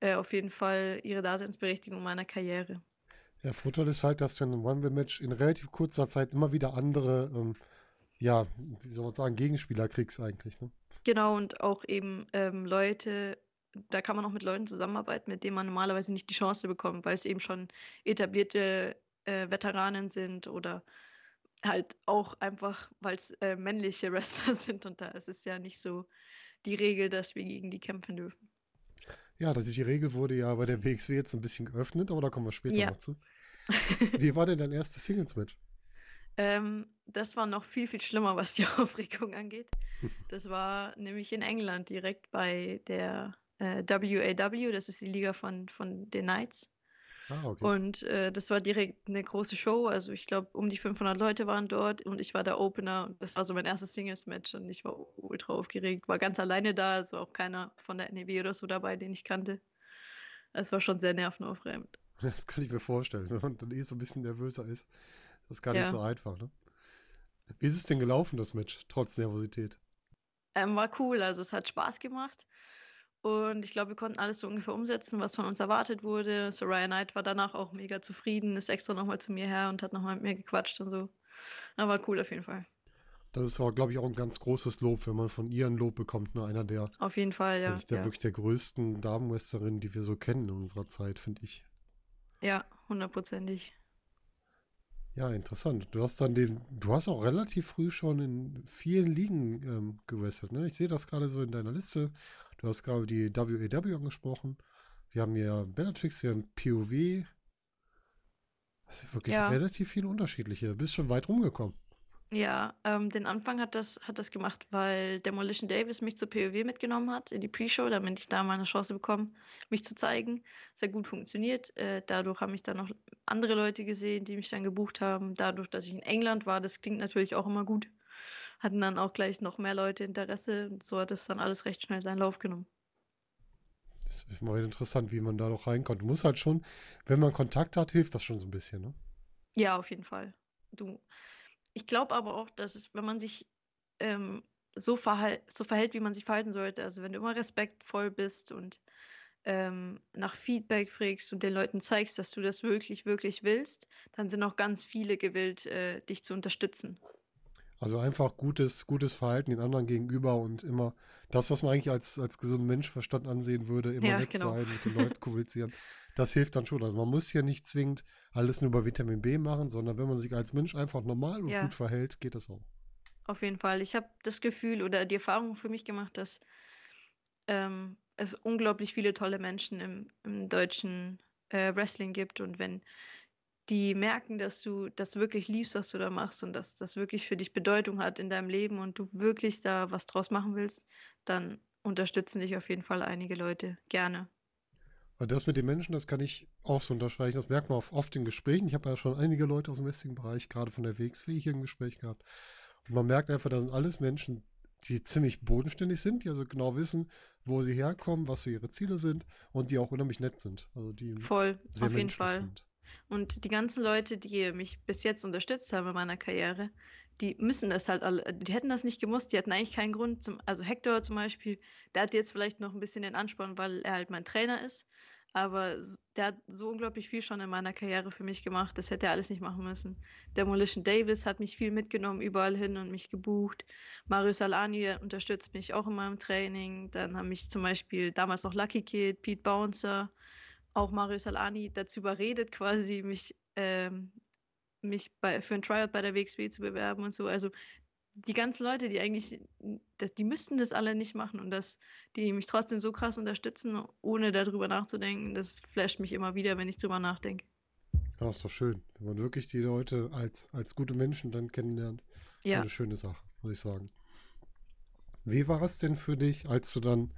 Speaker 2: äh, auf jeden Fall ihre Daseinsberechtigung in meiner Karriere.
Speaker 1: Ja, Vorteil ist halt, dass du in 'nem Rumble-Match in relativ kurzer Zeit immer wieder andere, ähm, ja, wie soll man sagen, Gegenspieler kriegst eigentlich, ne?
Speaker 2: Genau und auch eben, ähm, Leute da kann man auch mit Leuten zusammenarbeiten, mit denen man normalerweise nicht die Chance bekommt, weil's eben schon etablierte, äh, Veteranen sind oder halt auch einfach, weil's, äh, männliche Wrestler sind und da ist es ja nicht so die Regel, dass wir gegen die kämpfen dürfen.
Speaker 1: Ja, das die Regel wurde ja bei der WXW jetzt 'n bisschen geöffnet, aber da kommen wir später
Speaker 2: Ja.
Speaker 1: noch zu. Wie war denn dein erstes Singles-Match?
Speaker 2: Ähm, das war noch viel, viel schlimmer, was die Aufregung angeht. Das war nämlich in England direkt bei der, äh, WAW, das ist die Liga von von den Knights.
Speaker 1: Ah, okay.
Speaker 2: Und, äh, das war direkt 'ne große Show. Also, ich glaube, um die 500 Leute waren dort und ich war der Opener und das war so mein erstes Singles-Match und ich war ultra aufgeregt. War ganz alleine da, also auch keiner von der NEW oder so dabei, den ich kannte. Es war schon sehr nervenaufreibend.
Speaker 1: Das kann ich mir vorstellen, wenn man dann eh so 'n bisschen nervöser ist. Das ist gar nicht so
Speaker 2: Ja.
Speaker 1: einfach, ne? Wie ist es denn gelaufen, das Match, trotz Nervosität?
Speaker 2: Ähm, war cool, also es hat Spaß gemacht und ich glaube, wir konnten alles so ungefähr umsetzen, was von uns erwartet wurde. Soraya Knight war danach auch mega zufrieden, ist extra noch mal zu mir her und hat noch mal mit mir gequatscht und so. War cool auf jeden Fall.
Speaker 1: Das ist aber, glaube ich, auch 'n ganz großes Lob, wenn man von ihr 'n Lob bekommt, ne? Einer der
Speaker 2: Auf jeden Fall, ja,
Speaker 1: der
Speaker 2: ja.
Speaker 1: wirklich der größten Damen-Wrestlerinnen, die wir so kennen in unserer Zeit, finde ich.
Speaker 2: Ja, hundertprozentig.
Speaker 1: Ja, interessant. Du hast dann den du hast auch relativ früh schon in vielen Ligen, ähm, gewrestelt, ne? Ich sehe das grade so in deiner Liste. Du hast grade die WAW angesprochen. Wir haben hier Bellatrix, wir haben POW. Das sind wirklich
Speaker 2: Ja.
Speaker 1: relativ viele unterschiedliche. Bist schon weit rumgekommen.
Speaker 2: Ja, ähm, den Anfang hat das hat das gemacht, weil Demolition Davis mich zur POW mitgenommen hat in die Pre-Show, damit ich da mal 'ne Chance bekomme, mich zu zeigen. Sehr gut funktioniert. Äh, dadurch haben mich dann noch andere Leute gesehen, die mich dann gebucht haben. Dadurch, dass ich in England war, das klingt natürlich auch immer gut, hatten dann auch gleich noch mehr Leute Interesse und so hat das dann alles recht schnell seinen Lauf genommen.
Speaker 1: Das ist immer wieder interessant, wie man da noch reinkommt. Du musst halt schon wenn man Kontakt hat, hilft das schon so 'n bisschen, ne?
Speaker 2: Ja, auf jeden Fall. Du ich glaube aber auch, dass es, wenn man sich, ähm, so verhal so verhält, wie man sich verhalten sollte, also wenn du immer respektvoll bist und, ähm, nach Feedback frägst und den Leuten zeigst, dass du das wirklich, wirklich willst, dann sind auch ganz viele gewillt, äh, dich zu unterstützen.
Speaker 1: Also einfach gutes gutes Verhalten den anderen gegenüber und immer das, was man eigentlich als als gesunden Menschenverstand ansehen würde, immer
Speaker 2: Ja,
Speaker 1: nett
Speaker 2: genau.
Speaker 1: sein, mit den Leuten kommunizieren. Das hilft dann schon. Also, man muss ja nicht zwingend alles nur über Vitamin B machen, sondern wenn man sich als Mensch einfach normal und
Speaker 2: Ja.
Speaker 1: gut verhält, geht das auch.
Speaker 2: Auf jeden Fall. Ich habe das Gefühl oder die Erfahrung für mich gemacht, dass ähm, es unglaublich viele tolle Menschen im im deutschen, äh, Wrestling gibt und wenn die merken, dass du das wirklich liebst, was du da machst und dass das wirklich für dich Bedeutung hat in deinem Leben und du wirklich da was draus machen willst, dann unterstützen dich auf jeden Fall einige Leute gerne.
Speaker 1: Weil das mit den Menschen, das kann ich auch so unterstreichen. Das merkt man auch oft in Gesprächen. Ich habe ja schon einige Leute aus dem Wrestling-Bereich, gerade von der WXW hier im Gespräch gehabt. Und man merkt einfach, da sind alles Menschen, die ziemlich bodenständig sind, die also genau wissen, wo sie herkommen, was so ihre Ziele sind und die auch unheimlich nett sind. Also die
Speaker 2: Voll, auf jeden Fall.
Speaker 1: sind.
Speaker 2: Und die ganzen Leute, die mich bis jetzt unterstützt haben in meiner Karriere, die müssen das halt alle die hätten das nicht gemusst, die hätten eigentlich keinen Grund zum also Hector zum Beispiel, der hat jetzt vielleicht noch 'n bisschen den Ansporn, weil er halt mein Trainer ist, aber der hat so unglaublich viel schon in meiner Karriere für mich gemacht, das hätte er alles nicht machen müssen. Demolition Davis hat mich viel mitgenommen überall hin und mich gebucht. Marius Al-Ani, der unterstützt mich auch in meinem Training. Dann haben mich zum Beispiel damals noch Lucky Kid, Pete Bouncer, auch Marius Al-Ani dazu überredet quasi, mich ähm, mich bei für 'n Tryout bei der WXW zu bewerben und so. Also, die ganzen Leute, die eigentlich, das, die müssten das alle nicht machen und dass die mich trotzdem so krass unterstützen, ohne darüber nachzudenken, das flasht mich immer wieder, wenn ich drüber nachdenke.
Speaker 1: Ja, ist doch schön, wenn man wirklich die Leute als, als gute Menschen dann kennenlernt. Ist ja. eine schöne Sache, muss ich sagen. Wie war es denn für dich, als du dann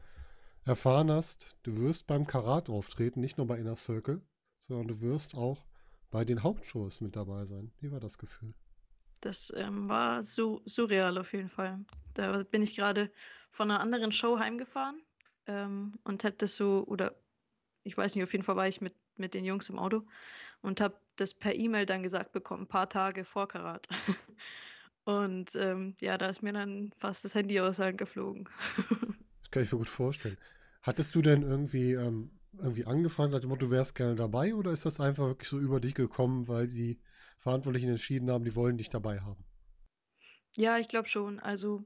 Speaker 1: erfahren hast, du wirst beim Karat auftreten, nicht nur bei Inner Circle, sondern du wirst auch bei den Hauptshows mit dabei sein? Wie war das Gefühl?
Speaker 2: Das ähm, war so surreal auf jeden Fall. Da bin ich gerade von einer anderen Show heimgefahren ähm, und habe das so, oder ich weiß nicht, auf jeden Fall war ich mit, mit den Jungs im Auto und habe das per E-Mail dann gesagt bekommen, ein paar Tage vor Karat. und ähm, ja, da ist mir dann fast das Handy aus der Hand geflogen.
Speaker 1: das kann ich mir gut vorstellen. Hattest du denn irgendwie, ähm, irgendwie Motto, du wärst gerne dabei oder ist das einfach wirklich so über dich gekommen, weil die Verantwortlichen entschieden haben, die wollen dich dabei haben.
Speaker 2: Ja, ich glaube schon. Also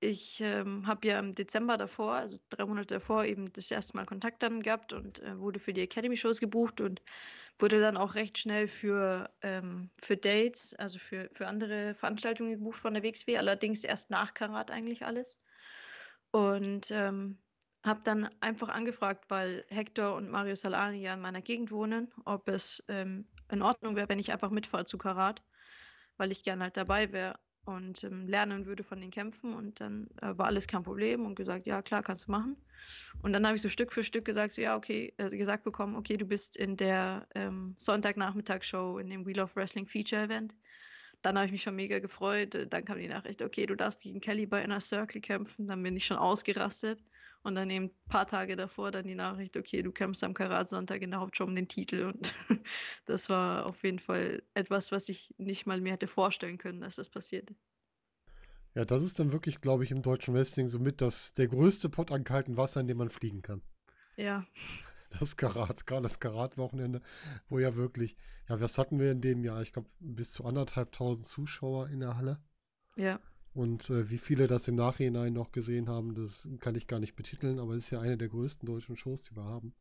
Speaker 2: ich ähm, habe ja im Dezember davor, also drei Monate davor, eben das erste Mal Kontakt dann gehabt und äh, wurde für die Academy-Shows gebucht und wurde dann auch recht schnell für, ähm, für Dates, also für, für andere Veranstaltungen gebucht von der WXW, allerdings erst nach Karat eigentlich alles. Und ähm, habe dann einfach angefragt, weil Hector und Mario Salani ja in meiner Gegend wohnen, ob es ähm, in Ordnung wäre, wenn ich einfach mitfahre zu Karat, weil ich gerne halt dabei wäre und ähm, lernen würde von den Kämpfen. Und dann äh, war alles kein Problem und gesagt, ja klar, kannst du machen. Und dann habe ich so Stück für Stück gesagt, so ja, okay, äh, gesagt bekommen, okay, du bist in der ähm, Sonntagnachmittagsshow in dem Wheel of Wrestling Feature Event. Dann habe ich mich schon mega gefreut. Dann kam die Nachricht, okay, du darfst gegen Kelly bei Inner Circle kämpfen. Dann bin ich schon ausgerastet. Und dann eben ein paar Tage davor dann die Nachricht, okay, du kämpfst am Karat-Sonntag in der Hauptshow um den Titel. Und das war auf jeden Fall etwas, was ich nicht mal mir hätte vorstellen können, dass das passiert.
Speaker 1: Ja, das ist dann wirklich, glaube ich, im deutschen Wrestling somit das, der größte Pott an kaltem Wasser, in dem man fliegen kann.
Speaker 2: Ja.
Speaker 1: Das Karat, gerade das Karat-Wochenende, wo ja wirklich, ja, was hatten wir in dem Jahr? Ich glaube, bis zu anderthalbtausend Zuschauer in der Halle.
Speaker 2: Ja.
Speaker 1: Und äh, wie viele das im Nachhinein noch gesehen haben, das kann ich gar nicht betiteln, aber es ist ja eine der größten deutschen Shows, die wir haben.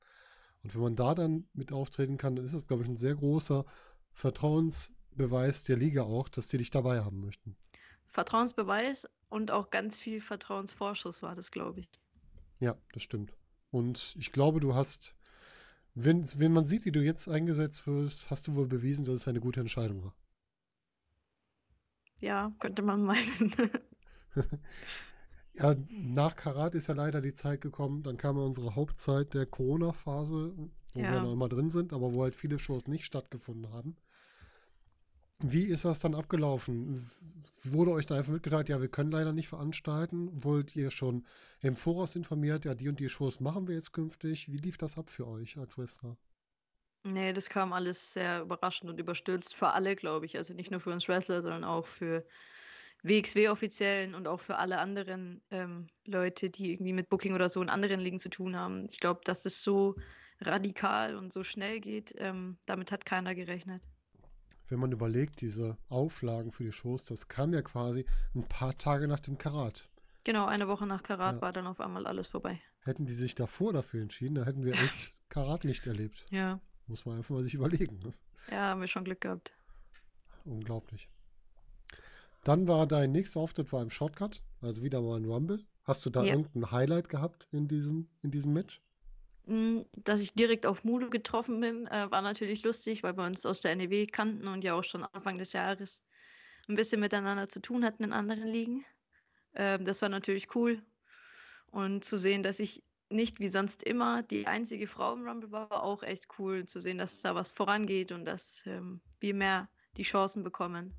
Speaker 1: Und wenn man da dann mit auftreten kann, dann ist das, glaube ich, ein sehr großer Vertrauensbeweis der Liga auch, dass sie dich dabei haben möchten.
Speaker 2: Vertrauensbeweis und auch ganz viel Vertrauensvorschuss war das, glaube ich.
Speaker 1: Ja, das stimmt. Und ich glaube, du hast, wenn, wenn man sieht, wie du jetzt eingesetzt wirst, hast du wohl bewiesen, dass es eine gute Entscheidung war.
Speaker 2: Ja, könnte man meinen.
Speaker 1: ja, nach Karat ist ja leider die Zeit gekommen. Dann kam ja unsere Hauptzeit der Corona-Phase, wo ja. wir noch immer drin sind, aber wo halt viele Shows nicht stattgefunden haben. Wie ist das dann abgelaufen? Wurde euch da einfach mitgeteilt, ja, wir können leider nicht veranstalten? Wollt ihr schon im Voraus informiert, ja, die und die Shows machen wir jetzt künftig? Wie lief das ab für euch als Wrestler?
Speaker 2: Nee, das kam alles sehr überraschend und überstürzt für alle, glaube ich. Also nicht nur für uns Wrestler, sondern auch für WXW-Offiziellen und auch für alle anderen ähm, Leute, die irgendwie mit Booking oder so in anderen Ligen zu tun haben. Ich glaube, dass es so radikal und so schnell geht, ähm, damit hat keiner gerechnet.
Speaker 1: Wenn man überlegt, diese Auflagen für die Shows, das kam ja quasi ein paar Tage nach dem Karat.
Speaker 2: Genau, eine Woche nach Karat ja. war dann auf einmal alles vorbei.
Speaker 1: Hätten die sich davor dafür entschieden, dann hätten wir echt Karat nicht erlebt.
Speaker 2: Ja.
Speaker 1: Muss man einfach mal sich überlegen. Ne?
Speaker 2: Ja, haben wir schon Glück gehabt.
Speaker 1: Unglaublich. Dann war dein nächster Auftritt war im Shortcut, also wieder mal ein Rumble. Hast du da ja. irgendein Highlight gehabt in diesem, in diesem Match?
Speaker 2: Mm, dass ich direkt auf Mulu getroffen bin, äh, war natürlich lustig, weil wir uns aus der NEW kannten und ja auch schon Anfang des Jahres ein bisschen miteinander zu tun hatten in anderen Ligen. Ähm, das war natürlich cool. Und zu sehen, dass ich nicht wie sonst immer die einzige Frau im Rumble war, auch echt cool zu sehen, dass da was vorangeht und dass ähm, wir mehr die Chancen bekommen,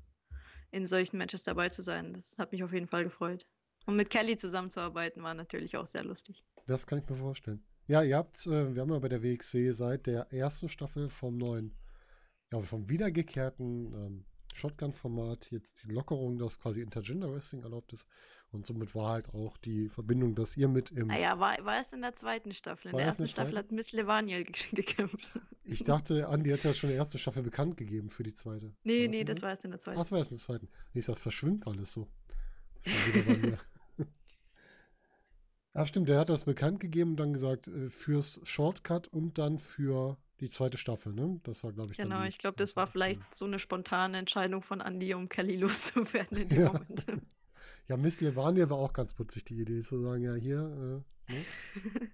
Speaker 2: in solchen Matches dabei zu sein. Das hat mich auf jeden Fall gefreut. Und mit Kelly zusammenzuarbeiten war natürlich auch sehr lustig.
Speaker 1: Das kann ich mir vorstellen. Ja, ihr habt, äh, wir haben ja bei der WXW seit der ersten Staffel vom neuen, ja, vom wiedergekehrten ähm, Shotgun-Format jetzt die Lockerung, dass quasi Intergender Wrestling erlaubt ist. Und somit war halt auch die Verbindung, dass ihr mit im.
Speaker 2: Naja, war, war es in der zweiten Staffel. In der ersten Staffel hat Miss Levaniel gekämpft.
Speaker 1: Ich dachte, Andi hat ja schon die erste Staffel bekannt gegeben für die zweite.
Speaker 2: Nee, nee, das war erst in der zweiten.
Speaker 1: Ach, das war erst in der zweiten. Nee, das verschwimmt alles so. Ach stimmt, der hat das bekannt gegeben und dann gesagt, äh, fürs Shortcut und dann für die zweite Staffel, ne? Das war, glaube ich.
Speaker 2: Genau, ich glaube, das war vielleicht so eine spontane Entscheidung von Andy, um Kelly loszuwerden in dem ja. Moment.
Speaker 1: Ja, Miss Levania war auch ganz putzig, die Idee, zu sagen, ja, hier, äh, ne?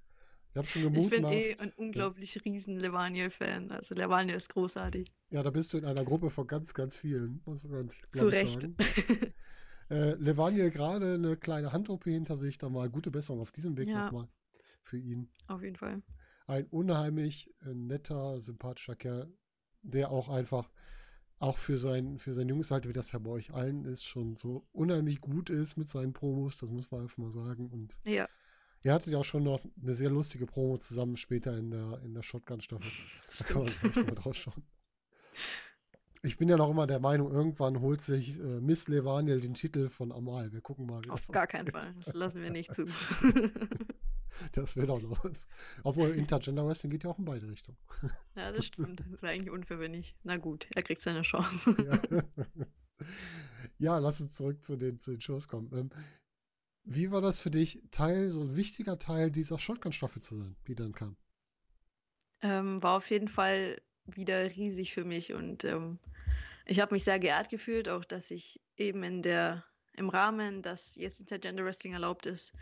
Speaker 1: Ich habe schon
Speaker 2: Ich bin eh ein unglaublich riesen Levaniel-Fan. Also Levaniel ist großartig.
Speaker 1: Ja, da bist du in einer Gruppe von ganz, ganz vielen, muss man ganz,
Speaker 2: Zu Recht.
Speaker 1: Äh, Levaniel gerade eine kleine Hand-OP hinter sich, da mal gute Besserung auf diesem Weg
Speaker 2: Ja.
Speaker 1: nochmal für ihn.
Speaker 2: Auf jeden Fall.
Speaker 1: Ein unheimlich äh, netter, sympathischer Kerl, der auch einfach, auch für sein, für sein junges Alter, wie das ja bei euch allen ist, schon so unheimlich gut ist mit seinen Promos, das muss man einfach mal sagen. Und
Speaker 2: Ja,
Speaker 1: er hatte ja auch schon noch eine sehr lustige Promo zusammen später in der, in der Shotgun-Staffel. Da kann man vielleicht mal drauf schauen. Ich bin ja noch immer der Meinung, irgendwann holt sich äh, Miss Levaniel den Titel von Amal. Wir gucken mal, wie
Speaker 2: Auf
Speaker 1: das
Speaker 2: gar keinen. Fall. Das lassen wir nicht zu.
Speaker 1: Das wird auch noch was. Obwohl Intergender Wrestling geht ja auch in beide Richtungen.
Speaker 2: Ja, das stimmt. Das wäre eigentlich unfair, wenn nicht. Na gut, er kriegt seine Chance.
Speaker 1: Ja. ja, lass uns zurück zu den, zu den Shows kommen. Ähm, wie war das für dich, Teil, so ein wichtiger Teil dieser Shotgun-Staffel zu sein, die dann kam?
Speaker 2: Ähm, war auf jeden Fall wieder riesig für mich und ähm, ich habe mich sehr geehrt gefühlt, auch dass ich eben in der, im Rahmen, dass jetzt Intergender Wrestling erlaubt ist,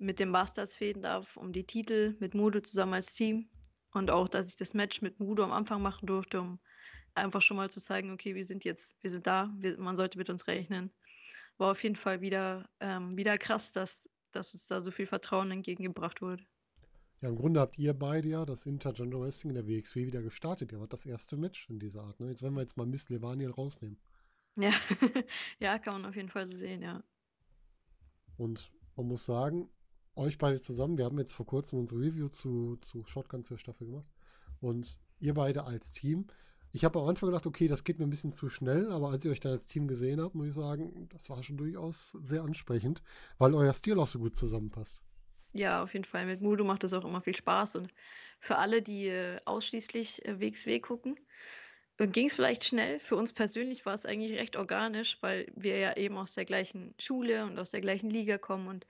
Speaker 2: mit den Bastards fäden darf um die Titel mit Mudo zusammen als Team und auch, dass ich das Match mit Mudo am Anfang machen durfte, um einfach schon mal zu zeigen, okay, wir sind jetzt, wir sind da, wir, man sollte mit uns rechnen. War auf jeden Fall wieder, ähm, wieder krass, dass, dass uns da so viel Vertrauen entgegengebracht wurde.
Speaker 1: Ja, im Grunde habt ihr beide ja das Intergender Wrestling in der WXW wieder gestartet. Ihr wart das erste Match in dieser Art. Ne? Jetzt werden wir jetzt mal Miss Levaniel rausnehmen.
Speaker 2: Ja, ja, kann man auf jeden Fall so sehen, ja.
Speaker 1: Und man muss sagen, euch beide zusammen, wir haben jetzt vor kurzem unsere Review zu, zu Shotgun zur Staffel gemacht. Und ihr beide als Team. Ich habe am Anfang gedacht, okay, das geht mir ein bisschen zu schnell, aber als ich euch dann als Team gesehen habt, muss ich sagen, das war schon durchaus sehr ansprechend, weil euer Stil auch so gut zusammenpasst.
Speaker 2: Ja, auf jeden Fall. Mit Mudo macht das auch immer viel Spaß. Und für alle, die äh, ausschließlich äh, WXW gucken, ging es vielleicht schnell. Für uns persönlich war es eigentlich recht organisch, weil wir ja eben aus der gleichen Schule und aus der gleichen Liga kommen und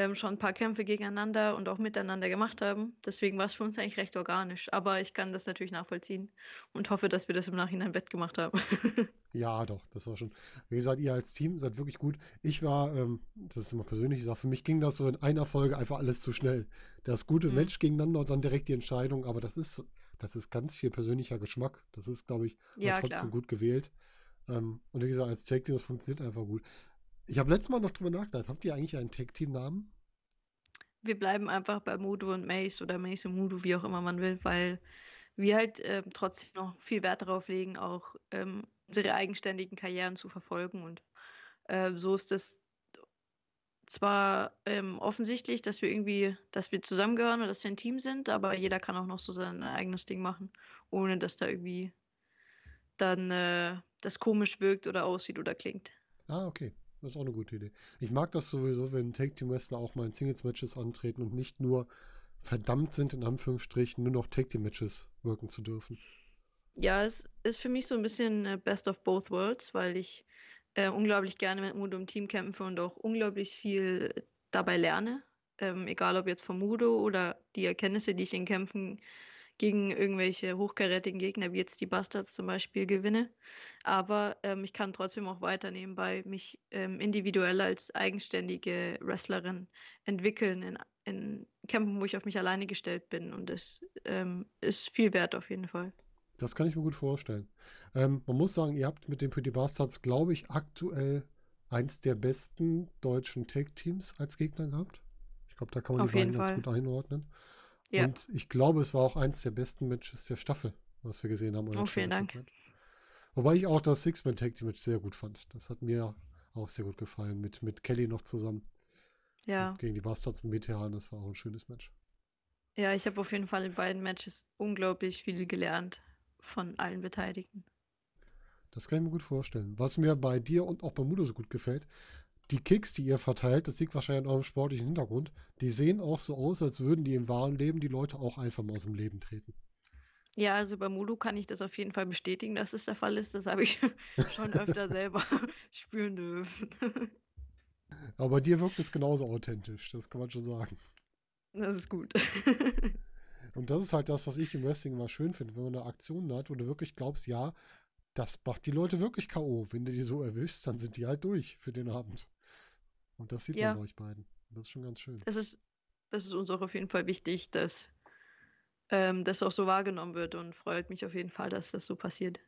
Speaker 2: ähm, schon ein paar Kämpfe gegeneinander und auch miteinander gemacht haben. Deswegen war es für uns eigentlich recht organisch. Aber ich kann das natürlich nachvollziehen und hoffe, dass wir das im Nachhinein wettgemacht haben.
Speaker 1: Ja, doch, das war schon. Wie gesagt, ihr als Team seid wirklich gut. Ich war, ähm, das ist immer persönlich gesagt, für mich ging das so in einer Folge einfach alles zu schnell. Das gute
Speaker 2: Mhm.
Speaker 1: Match gegeneinander und dann direkt die Entscheidung, aber das ist, das ist ganz viel persönlicher Geschmack. Das ist, glaube ich,
Speaker 2: Ja,
Speaker 1: trotzdem
Speaker 2: klar.
Speaker 1: gut gewählt. Ähm, und wie gesagt, als Tag Team, das funktioniert einfach gut. Ich habe letztes Mal noch drüber nachgedacht, habt ihr eigentlich einen Tag Team-Namen?
Speaker 2: Wir bleiben einfach bei Mudo und Mace oder Mace und Mudo, wie auch immer man will, weil wir halt ähm, trotzdem noch viel Wert darauf legen, auch ähm, unsere eigenständigen Karrieren zu verfolgen. Und äh, so ist es zwar ähm, offensichtlich, dass wir irgendwie, dass wir zusammengehören oder dass wir ein Team sind, aber jeder kann auch noch so sein eigenes Ding machen, ohne dass da irgendwie dann äh, das komisch wirkt oder aussieht oder klingt.
Speaker 1: Ah, okay. Das ist auch eine gute Idee. Ich mag das sowieso, wenn Tag Team Wrestler auch mal in Singles-Matches antreten und nicht nur verdammt sind, in Anführungsstrichen, nur noch Tag Team Matches wirken zu dürfen.
Speaker 2: Ja, es ist für mich so ein bisschen äh, Best of Both Worlds, weil ich äh, unglaublich gerne mit Mudo im Team kämpfe und auch unglaublich viel dabei lerne. Ähm, egal ob jetzt vom Mudo oder die Erkenntnisse, die ich in Kämpfen gegen irgendwelche hochkarätigen Gegner, wie jetzt die Bastards zum Beispiel, gewinne. Aber ähm, ich kann trotzdem auch weiter nebenbei mich ähm, individuell als eigenständige Wrestlerin entwickeln in, in Kämpfen, wo ich auf mich alleine gestellt bin. Und das ähm, ist viel wert auf jeden Fall.
Speaker 1: Das kann ich mir gut vorstellen. Ähm, man muss sagen, ihr habt mit den Pretty Bastards, glaube ich, aktuell eins der besten deutschen Tag-Teams als Gegner gehabt. Ich glaube, da kann man
Speaker 2: Auf
Speaker 1: die beiden
Speaker 2: jeden
Speaker 1: ganz
Speaker 2: Fall.
Speaker 1: gut einordnen.
Speaker 2: Ja.
Speaker 1: Und ich glaube, es war auch eins der besten Matches der Staffel, was wir gesehen haben.
Speaker 2: Oh, vielen Dank.
Speaker 1: Championship-Match. Wobei ich auch das Six-Man-Tag-Team-Match sehr gut fand. Das hat mir auch sehr gut gefallen. Mit, mit Kelly noch zusammen.
Speaker 2: Ja,
Speaker 1: Gegen die Bastards und Metehan. Das war auch ein schönes Match.
Speaker 2: ja, ich habe auf jeden Fall in beiden Matches unglaublich viel gelernt von allen Beteiligten.
Speaker 1: Das kann ich mir gut vorstellen. Was mir bei dir und auch bei Mudo so gut gefällt, die Kicks, die ihr verteilt, das liegt wahrscheinlich an eurem sportlichen Hintergrund, die sehen auch so aus, als würden die im wahren Leben die Leute auch einfach mal aus dem Leben treten.
Speaker 2: Ja, also bei Mudo kann ich das auf jeden Fall bestätigen, dass es der Fall ist. Das habe ich schon öfter selber spüren dürfen.
Speaker 1: Aber bei dir wirkt es genauso authentisch, das kann man schon sagen.
Speaker 2: Das ist gut.
Speaker 1: Und das ist halt das, was ich im Wrestling immer schön finde, wenn man eine Aktion hat, wo du wirklich glaubst, ja, das macht die Leute wirklich K.O. Wenn du die so erwischst, dann sind die halt durch für den Abend. Und das sieht
Speaker 2: Ja.
Speaker 1: man bei euch beiden. Das ist schon ganz schön.
Speaker 2: Das ist, das ist uns auch auf jeden Fall wichtig, dass ähm, das auch so wahrgenommen wird und freut mich auf jeden Fall, dass das so passiert.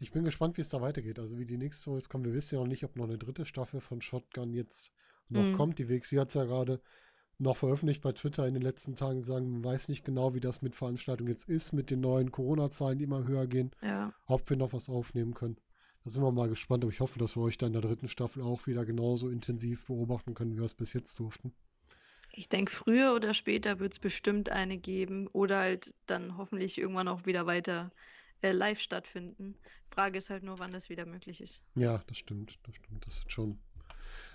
Speaker 1: Ich bin gespannt, wie es da weitergeht. Also wie die nächste jetzt kommt. Wir wissen ja noch nicht, ob noch eine dritte Staffel von Shotgun jetzt noch
Speaker 2: Mhm.
Speaker 1: kommt. Die WXW hat es ja gerade noch veröffentlicht bei Twitter in den letzten Tagen, sagen, man weiß nicht genau, wie das mit Veranstaltungen jetzt ist, mit den neuen Corona-Zahlen, die immer höher gehen,
Speaker 2: Ja,
Speaker 1: ob wir noch was aufnehmen können. Da sind wir mal gespannt, aber ich hoffe, dass wir euch dann in der dritten Staffel auch wieder genauso intensiv beobachten können, wie wir es bis jetzt durften.
Speaker 2: ich denke, früher oder später wird es bestimmt eine geben oder halt dann hoffentlich irgendwann auch wieder weiter äh, live stattfinden. Frage ist halt nur, wann das wieder möglich ist.
Speaker 1: Ja, das stimmt, das stimmt, das ist schon.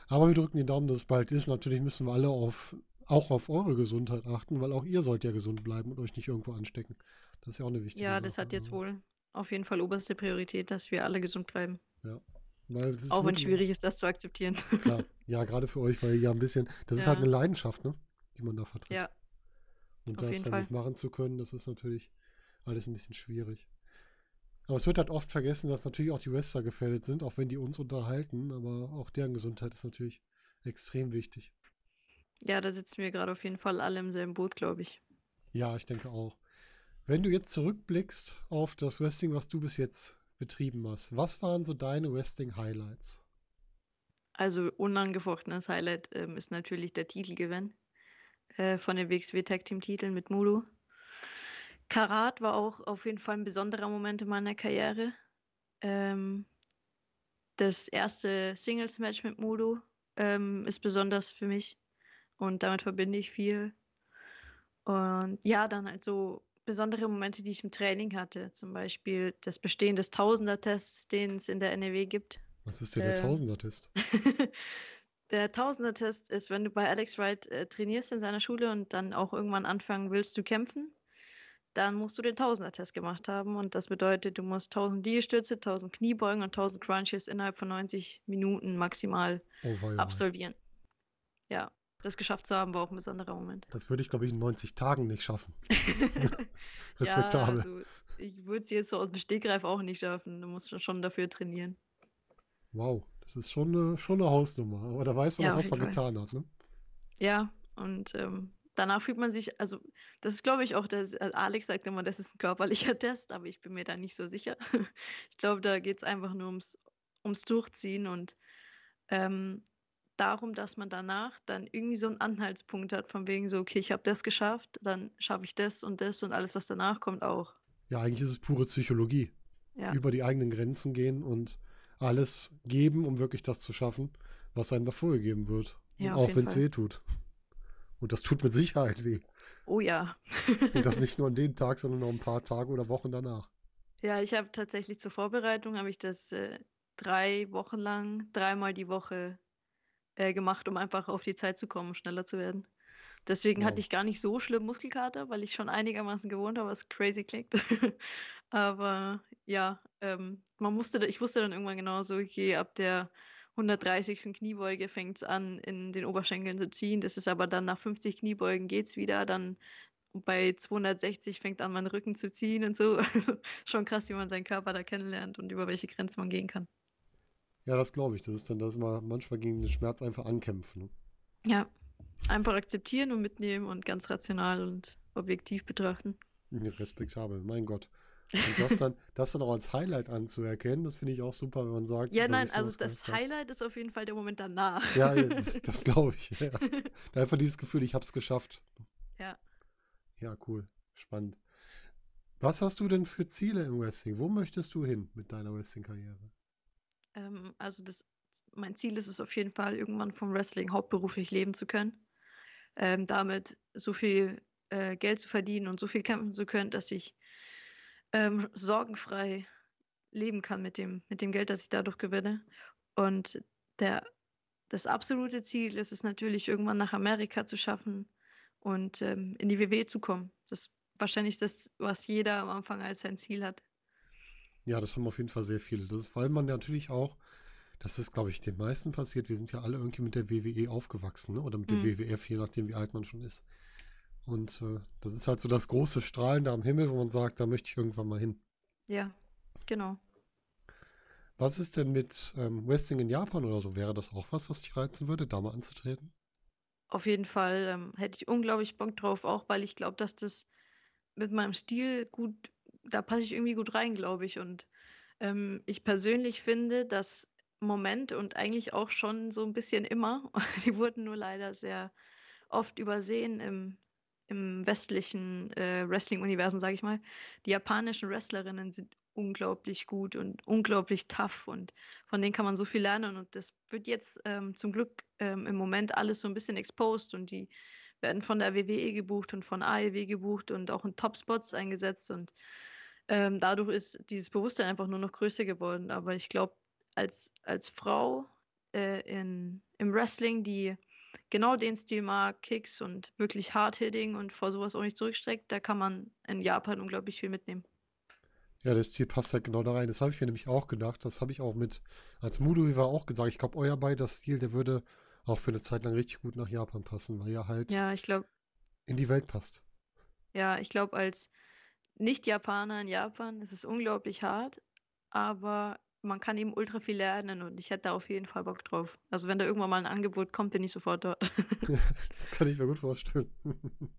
Speaker 1: Aber wir drücken die Daumen, dass es bald ist. Natürlich müssen wir alle auf, auch auf eure Gesundheit achten, weil auch ihr sollt ja gesund bleiben und euch nicht irgendwo anstecken. Das ist ja auch eine wichtige
Speaker 2: Ja,
Speaker 1: Sache.
Speaker 2: das hat jetzt wohl auf jeden Fall oberste Priorität, dass wir alle gesund bleiben.
Speaker 1: Es ist
Speaker 2: Auch wenn
Speaker 1: wirklich-
Speaker 2: schwierig ist, das zu akzeptieren.
Speaker 1: Klar, ja, gerade für euch, weil ihr ja ein bisschen, das ist halt
Speaker 2: Ja.
Speaker 1: eine Leidenschaft, ne? Die man da vertritt.
Speaker 2: Ja,
Speaker 1: Und
Speaker 2: auf
Speaker 1: das dann
Speaker 2: Fall.
Speaker 1: nicht machen zu können, das ist natürlich alles ein bisschen schwierig. Aber es wird halt oft vergessen, dass natürlich auch die Wrestler gefährdet sind, auch wenn die uns unterhalten, aber auch deren Gesundheit ist natürlich extrem wichtig.
Speaker 2: ja, da sitzen wir gerade auf jeden Fall alle im selben Boot, glaube ich.
Speaker 1: Ja, ich denke auch. Wenn du jetzt zurückblickst auf das Wrestling, was du bis jetzt betrieben hast, was waren so deine Wrestling-Highlights?
Speaker 2: Also unangefochtenes Highlight ähm, ist natürlich der Titelgewinn äh, von den WXW Tag Team Titeln mit Mudo. Karat war auch auf jeden Fall ein besonderer Moment in meiner Karriere. Ähm, das erste Singles-Match mit Mudo ähm, ist besonders für mich und damit verbinde ich viel. Und ja, dann halt so besondere Momente, die ich im Training hatte. Zum Beispiel das Bestehen des Tausender-Tests, den es in der NRW gibt.
Speaker 1: Was ist denn der
Speaker 2: Ähm,
Speaker 1: Tausender-Test?
Speaker 2: Der Tausender-Test ist, wenn du bei Alex Wright äh, trainierst in seiner Schule und dann auch irgendwann anfangen willst zu kämpfen, dann musst du den Tausender-Test gemacht haben. Und das bedeutet, du musst 1000 Liegestütze, 1000 Kniebeugen und 1000 Crunches innerhalb von 90 Minuten maximal
Speaker 1: Oh,
Speaker 2: absolvieren. Ja, das geschafft zu haben, war auch ein besonderer Moment.
Speaker 1: Das würde ich, glaube ich, in 90 Tagen nicht schaffen.
Speaker 2: ja,
Speaker 1: Respektabel.
Speaker 2: also ich würde es jetzt so aus dem Stegreif auch nicht schaffen. Du musst schon dafür trainieren.
Speaker 1: Wow, das ist schon eine, schon eine Hausnummer. Aber da weiß man
Speaker 2: Ja,
Speaker 1: auch, was man
Speaker 2: Fall.
Speaker 1: getan hat, ne?
Speaker 2: Ja, und ähm, danach fühlt man sich, also das ist, glaube ich, auch, das, äh, Alex sagt immer, das ist ein körperlicher Test, aber ich bin mir da nicht so sicher. ich glaube, da geht es einfach nur ums, ums Durchziehen und ähm, darum, dass man danach dann irgendwie so einen Anhaltspunkt hat, von wegen so, okay, ich habe das geschafft, dann schaffe ich das und das und alles, was danach kommt, auch.
Speaker 1: Ja, eigentlich ist es pure Psychologie.
Speaker 2: Ja,
Speaker 1: Über die eigenen Grenzen gehen und alles geben, um wirklich das zu schaffen, was einem da vorgegeben wird.
Speaker 2: Ja,
Speaker 1: auch wenn es weh tut. Und das tut mit Sicherheit weh.
Speaker 2: oh ja.
Speaker 1: Und das nicht nur an dem Tag, sondern auch ein paar Tage oder Wochen danach.
Speaker 2: Ja, ich habe tatsächlich zur Vorbereitung, habe ich das äh, drei Wochen lang, dreimal die Woche äh, gemacht, um einfach auf die Zeit zu kommen, schneller zu werden. Deswegen
Speaker 1: Wow.
Speaker 2: hatte ich gar nicht so schlimm Muskelkater, weil ich schon einigermaßen gewohnt habe, was crazy klingt. Aber ja, ähm, man musste, ich wusste dann irgendwann genauso, okay, ab der 130. Kniebeuge fängt es an, in den Oberschenkeln zu ziehen. Das ist aber dann nach 50 Kniebeugen geht's wieder. Dann bei 260 fängt an, mein Rücken zu ziehen und so. Also schon krass, wie man seinen Körper da kennenlernt und über welche Grenzen man gehen kann.
Speaker 1: Ja, das glaube ich. Das ist dann, dass man manchmal gegen den Schmerz einfach ankämpfen. Ne?
Speaker 2: Ja, einfach akzeptieren und mitnehmen und ganz rational und objektiv betrachten.
Speaker 1: Respektabel, mein Gott. Und das dann, das dann auch als Highlight anzuerkennen, das finde ich auch super, wenn man sagt,
Speaker 2: Ja, nein, also das. Highlight ist auf jeden Fall der Moment danach.
Speaker 1: Ja, ja, das, das glaube ich. Ja. Einfach dieses Gefühl, ich habe es geschafft.
Speaker 2: Ja.
Speaker 1: Ja, cool. Spannend. Was hast du denn für Ziele im Wrestling? Wo möchtest du hin mit deiner Wrestling-Karriere?
Speaker 2: Ähm, also das, mein Ziel ist es auf jeden Fall, irgendwann vom Wrestling hauptberuflich leben zu können. Ähm, damit so viel äh, Geld zu verdienen und so viel kämpfen zu können, dass ich ähm, sorgenfrei leben kann mit dem, mit dem Geld, das ich dadurch gewinne. Und der, das absolute Ziel ist es natürlich, irgendwann nach Amerika zu schaffen und ähm, in die WWE zu kommen. Das ist wahrscheinlich das, was jeder am Anfang als sein Ziel hat.
Speaker 1: Ja, das haben auf jeden Fall sehr viele. Das ist, weil man natürlich auch, das ist, glaube ich, den meisten passiert. Wir sind ja alle irgendwie mit der WWE aufgewachsen, ne? Oder mit der
Speaker 2: Mhm.
Speaker 1: WWF, je nachdem, wie alt man schon ist. Und äh, das ist halt so das große Strahlen da am Himmel, wo man sagt, da möchte ich irgendwann mal hin.
Speaker 2: Ja, genau.
Speaker 1: Was ist denn mit ähm, Wrestling in Japan oder so? Wäre das auch was, was dich reizen würde, da mal anzutreten?
Speaker 2: Auf jeden Fall ähm, hätte ich unglaublich Bock drauf, auch weil ich glaube, dass das mit meinem Stil gut, da passe ich irgendwie gut rein, glaube ich. Und ähm, ich persönlich finde, dass Moment und eigentlich auch schon so ein bisschen immer, die wurden nur leider sehr oft übersehen im, im westlichen äh, Wrestling-Universum, sage ich mal. Die japanischen Wrestlerinnen sind unglaublich gut und unglaublich tough und von denen kann man so viel lernen und das wird jetzt ähm, zum Glück ähm, im Moment alles so ein bisschen exposed und die werden von der WWE gebucht und von AEW gebucht und auch in Top-Spots eingesetzt und ähm, dadurch ist dieses Bewusstsein einfach nur noch größer geworden. Aber ich glaube, als, als Frau äh, in, im Wrestling, die genau den Stil mag, Kicks und wirklich Hard-Hitting und vor sowas auch nicht zurückstreckt, da kann man in Japan unglaublich viel mitnehmen.
Speaker 1: Ja, der Stil passt halt genau da rein. Das habe ich mir nämlich auch gedacht. Das habe ich auch mit, als Mudo war auch gesagt. Ich glaube, euer beider Stil, der würde auch für eine Zeit lang richtig gut nach Japan passen, weil er halt
Speaker 2: ja, ich glaub,
Speaker 1: in die Welt passt.
Speaker 2: Ja, ich glaube, als Nicht-Japaner in Japan ist es unglaublich hart, aber man kann eben ultra viel lernen und ich hätte da auf jeden Fall Bock drauf. Also wenn da irgendwann mal ein Angebot kommt, bin ich sofort dort.
Speaker 1: das kann ich mir gut vorstellen.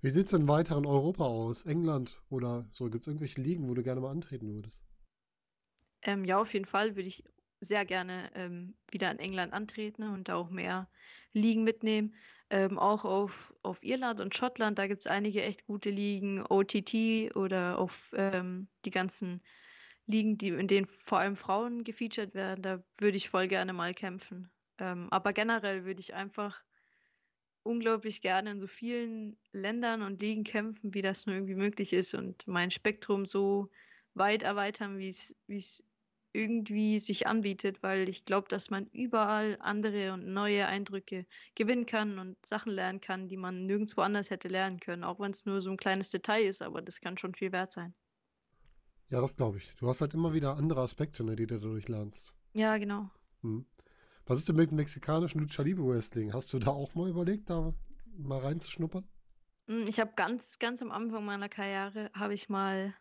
Speaker 1: Wie sieht es denn weiter in Europa aus? England oder so? Gibt es irgendwelche Ligen, wo du gerne mal antreten würdest?
Speaker 2: Ähm, ja, auf jeden Fall würde ich sehr gerne ähm, wieder in England antreten und da auch mehr Ligen mitnehmen. Ähm, auch auf, auf Irland und Schottland, da gibt es einige echt gute Ligen, OTT oder auf ähm, die ganzen Ligen, die, in denen vor allem Frauen gefeatured werden. Da würde ich voll gerne mal kämpfen. Ähm, aber generell würde ich einfach unglaublich gerne in so vielen Ländern und Ligen kämpfen, wie das nur irgendwie möglich ist und mein Spektrum so weit erweitern, wie es irgendwie sich anbietet, weil ich glaube, dass man überall andere und neue Eindrücke gewinnen kann und Sachen lernen kann, die man nirgendwo anders hätte lernen können, auch wenn es nur so ein kleines Detail ist, aber das kann schon viel wert sein.
Speaker 1: Ja, das glaube ich. Du hast halt immer wieder andere Aspekte, ne, die du dadurch lernst.
Speaker 2: Ja, genau. Hm.
Speaker 1: Was ist denn mit dem mexikanischen Lucha Libre Wrestling? Hast du da auch mal überlegt, da mal reinzuschnuppern?
Speaker 2: Hm, ich habe ganz, ganz am Anfang meiner Karriere habe ich mal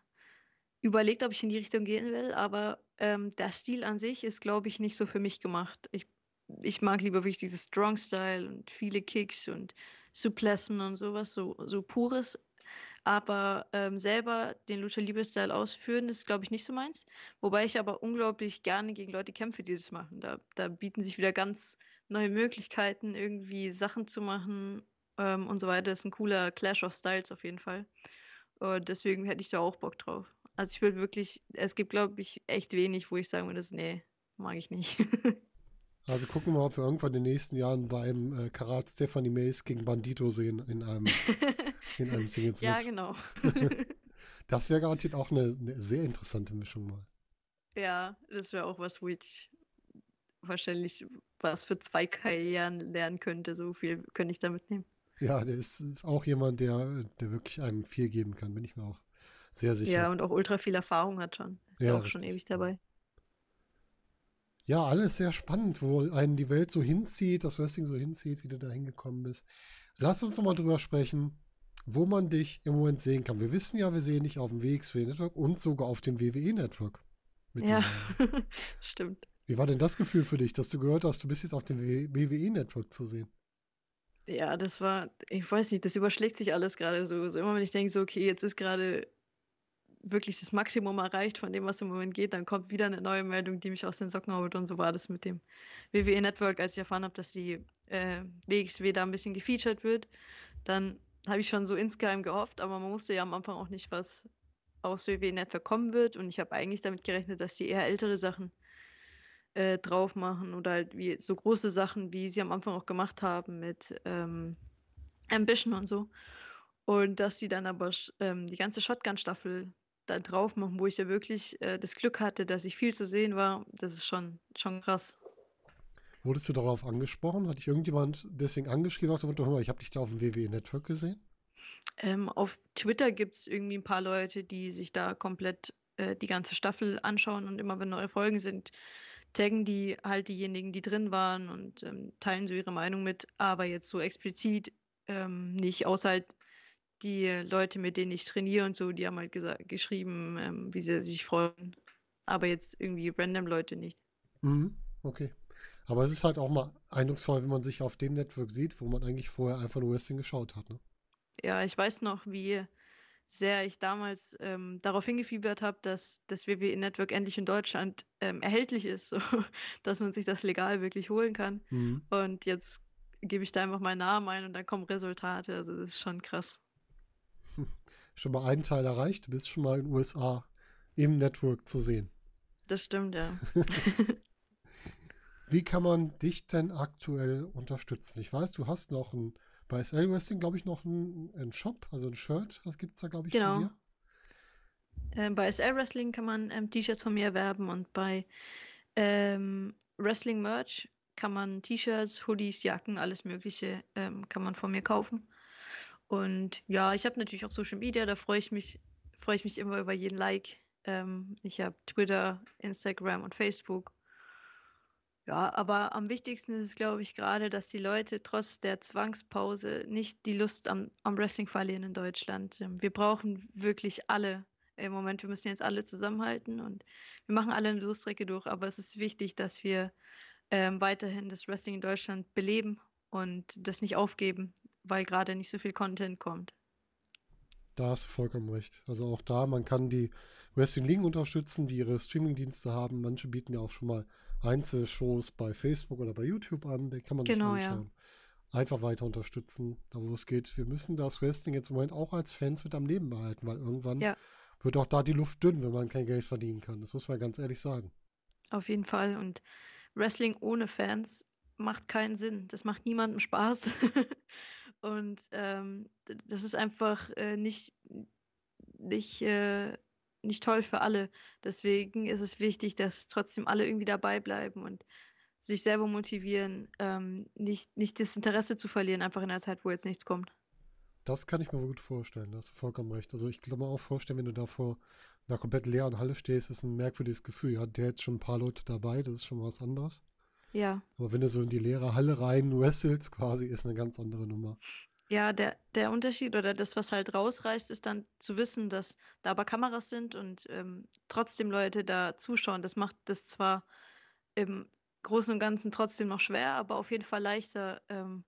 Speaker 2: überlegt, ob ich in die Richtung gehen will, aber ähm, der Stil an sich ist, glaube ich, nicht so für mich gemacht. Ich, ich mag lieber wirklich dieses Strong Style und viele Kicks und Suplessen und sowas, so, so pures aber ähm, selber den Lucha Libre Style ausführen, ist, glaube ich, nicht so meins. Wobei ich aber unglaublich gerne gegen Leute kämpfe, die das machen. Da, da bieten sich wieder ganz neue Möglichkeiten, irgendwie Sachen zu machen ähm, und so weiter. Das ist ein cooler Clash of Styles auf jeden Fall. Und deswegen hätte ich da auch Bock drauf. Also ich würde wirklich, es gibt, glaube ich, echt wenig, wo ich sagen würde, nee, mag ich nicht.
Speaker 1: Also gucken wir mal, ob wir irgendwann in den nächsten Jahren beim äh, Karat Stephanie Mays gegen Bandito sehen in einem, in einem Singles
Speaker 2: Ja, genau.
Speaker 1: das wäre garantiert auch eine, eine, sehr interessante Mischung mal.
Speaker 2: Ja, das wäre auch was, wo ich wahrscheinlich was für zwei Karrieren lernen könnte. So viel könnte ich da mitnehmen.
Speaker 1: Ja, der ist, ist, auch jemand, der, der wirklich einem viel geben kann, bin ich mir auch sehr sicher.
Speaker 2: Ja, und auch ultra viel Erfahrung hat schon. Ist ja, auch schon ewig dabei.
Speaker 1: Ja, alles sehr spannend, wo einen die Welt so hinzieht, das Wrestling so hinzieht, wie du da hingekommen bist. Lass uns nochmal drüber sprechen, wo man dich im Moment sehen kann. Wir wissen ja, wir sehen dich auf dem WXW Network und sogar auf dem WWE Network.
Speaker 2: Ja, stimmt.
Speaker 1: Wie war denn das Gefühl für dich, dass du gehört hast, du bist jetzt auf dem WWE Network zu sehen?
Speaker 2: Ja, das war, ich weiß nicht, das überschlägt sich alles gerade so. So immer wenn ich denke, so, okay, jetzt ist gerade wirklich das Maximum erreicht von dem, was im Moment geht, dann kommt wieder eine neue Meldung, die mich aus den Socken haut. Und so war das mit dem WWE Network, als ich erfahren habe, dass die äh, WXW da ein bisschen gefeatured wird. Dann habe ich schon so insgeheim gehofft, aber man wusste ja am Anfang auch nicht, was aus WWE Network kommen wird. Und ich habe eigentlich damit gerechnet, dass die eher ältere Sachen äh, drauf machen oder halt wie so große Sachen, wie sie am Anfang auch gemacht haben mit ähm, Ambition und so. Und dass sie dann aber ähm, die ganze Shotgun-Staffel da drauf machen, wo ich ja wirklich äh, das Glück hatte, dass ich viel zu sehen war, das ist schon, schon krass.
Speaker 1: Wurdest du darauf angesprochen? Hat dich irgendjemand deswegen angeschrieben? Sagt, hör mal, ich habe dich da auf dem WWE Network gesehen?
Speaker 2: Ähm, auf Twitter gibt es irgendwie ein paar Leute, die sich da komplett äh, die ganze Staffel anschauen und immer wenn neue Folgen sind, taggen die halt diejenigen, die drin waren und ähm, teilen so ihre Meinung mit, aber jetzt so explizit ähm, nicht, außer halt die Leute, mit denen ich trainiere und so, die haben halt gesagt, geschrieben, ähm, wie sie sich freuen, aber jetzt irgendwie random Leute nicht.
Speaker 1: Mhm, okay. Aber es ist halt auch mal eindrucksvoll, wenn man sich auf dem Network sieht, wo man eigentlich vorher einfach nur Wrestling geschaut hat. Ne?
Speaker 2: Ja, ich weiß noch, wie sehr ich damals ähm, darauf hingefiebert habe, dass das WWE Network endlich in Deutschland ähm, erhältlich ist, so, dass man sich das legal wirklich holen kann. Mhm. Und jetzt gebe ich da einfach meinen Namen ein und dann kommen Resultate. Also das ist schon krass.
Speaker 1: Schon mal einen Teil erreicht, du bist schon mal in den USA im Network zu sehen.
Speaker 2: Das stimmt, ja.
Speaker 1: Wie kann man dich denn aktuell unterstützen? Ich weiß, du hast noch ein, bei SL Wrestling, glaube ich, noch einen Shop, also ein Shirt. Das gibt es da, glaube ich,
Speaker 2: genau. von dir. Ähm, bei SL Wrestling kann man ähm, T-Shirts von mir erwerben und bei ähm, Wrestling Merch kann man T-Shirts, Hoodies, Jacken, alles Mögliche ähm, kann man von mir kaufen. Und ja, ich habe natürlich auch Social Media, da freue ich mich, freue ich mich immer über jeden Like. Ähm, ich habe Twitter, Instagram und Facebook. Ja, aber am wichtigsten ist es, glaube ich, gerade, dass die Leute trotz der Zwangspause nicht die Lust am, am Wrestling verlieren in Deutschland. Ähm, wir brauchen wirklich alle im Moment. Wir müssen jetzt alle zusammenhalten und wir machen alle eine Durststrecke durch, aber es ist wichtig, dass wir ähm, weiterhin das Wrestling in Deutschland beleben und das nicht aufgeben, weil gerade nicht so viel Content kommt.
Speaker 1: Da hast du vollkommen recht. Also auch da, man kann die Wrestling-Ligen unterstützen, die ihre Streaming-Dienste haben. Manche bieten ja auch schon mal Einzelshows bei Facebook oder bei YouTube an. Da kann man genau, sich anschauen. Ja. Einfach weiter unterstützen, da wo es geht. Wir müssen das Wrestling jetzt im Moment auch als Fans mit am Leben behalten, weil irgendwann ja. wird auch da die Luft dünn, wenn man kein Geld verdienen kann. Das muss man ganz ehrlich sagen.
Speaker 2: Auf jeden Fall. Und Wrestling ohne Fans macht keinen Sinn. Das macht niemandem Spaß. und ähm, das ist einfach äh, nicht, nicht, äh, nicht toll für alle. Deswegen ist es wichtig, dass trotzdem alle irgendwie dabei bleiben und sich selber motivieren, ähm, nicht, nicht das Interesse zu verlieren, einfach in einer Zeit, wo jetzt nichts kommt.
Speaker 1: Das kann ich mir gut vorstellen, da hast du vollkommen recht. Also ich kann mir auch vorstellen, wenn du da vor einer komplett leeren Halle stehst, ist ein merkwürdiges Gefühl. Ja, der hat schon ein paar Leute dabei, das ist schon was anderes.
Speaker 2: Ja.
Speaker 1: Aber wenn du so in die leere Halle rein wrestelst, quasi, ist eine ganz andere Nummer.
Speaker 2: Ja, der, der Unterschied oder das, was halt rausreißt, ist dann zu wissen, dass da aber Kameras sind und ähm, trotzdem Leute da zuschauen. Das macht das zwar im Großen und Ganzen trotzdem noch schwer, aber auf jeden Fall leichter, ähm,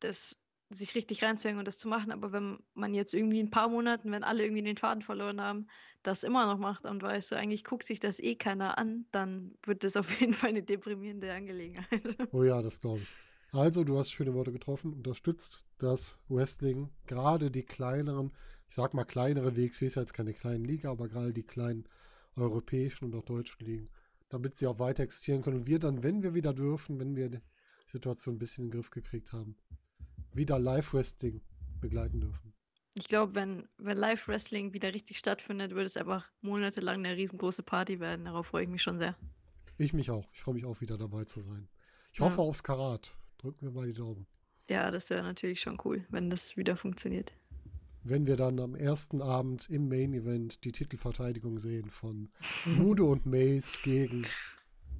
Speaker 2: das sich richtig reinzuhängen und das zu machen. Aber wenn man jetzt irgendwie in ein paar Monaten, wenn alle irgendwie den Faden verloren haben, das immer noch macht und weißt du, eigentlich guckt sich das eh keiner an, dann wird das auf jeden Fall eine deprimierende Angelegenheit.
Speaker 1: Oh ja, das glaube ich. Also, du hast schöne Worte getroffen, unterstützt das Wrestling, gerade die kleineren, ich sag mal kleinere WXW ist ja jetzt keine kleinen Liga, aber gerade die kleinen europäischen und auch deutschen Ligen, damit sie auch weiter existieren können und wir dann, wenn wir wieder dürfen, wenn wir die Situation ein bisschen in den Griff gekriegt haben, wieder Live-Wrestling begleiten dürfen.
Speaker 2: Ich glaube, wenn, wenn Live-Wrestling wieder richtig stattfindet, wird es einfach monatelang eine riesengroße Party werden. Darauf freue ich mich schon sehr.
Speaker 1: Ich mich auch. Ich freue mich auch wieder dabei zu sein. Ich ja. hoffe aufs Karat. Drücken wir mal die Daumen.
Speaker 2: Ja, das wäre natürlich schon cool, wenn das wieder funktioniert.
Speaker 1: Wenn wir dann am ersten Abend im Main Event die Titelverteidigung sehen von Mude und Mace gegen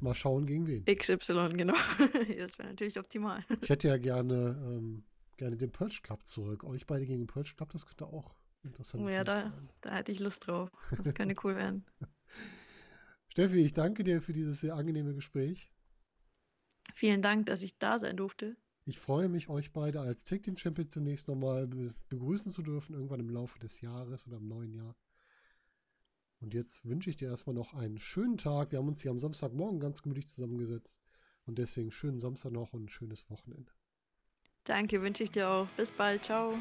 Speaker 1: mal schauen gegen wen.
Speaker 2: XY, genau. das wäre natürlich optimal.
Speaker 1: Ich hätte ja gerne ähm, gerne den Purge Club zurück. Euch beide gegen den Purge Club, das könnte auch interessant
Speaker 2: oh, ja, da, sein. da hätte ich Lust drauf. Das könnte cool werden.
Speaker 1: Steffi, ich danke dir für dieses sehr angenehme Gespräch.
Speaker 2: Vielen Dank, dass ich da sein durfte.
Speaker 1: Ich freue mich, euch beide als Tag Team Champion zunächst nochmal begrüßen zu dürfen, irgendwann im Laufe des Jahres oder im neuen Jahr. Und jetzt wünsche ich dir erstmal noch einen schönen Tag. Wir haben uns hier am Samstagmorgen ganz gemütlich zusammengesetzt. Und deswegen schönen Samstag noch und ein schönes Wochenende.
Speaker 2: Danke, wünsche ich dir auch. Bis bald. Ciao.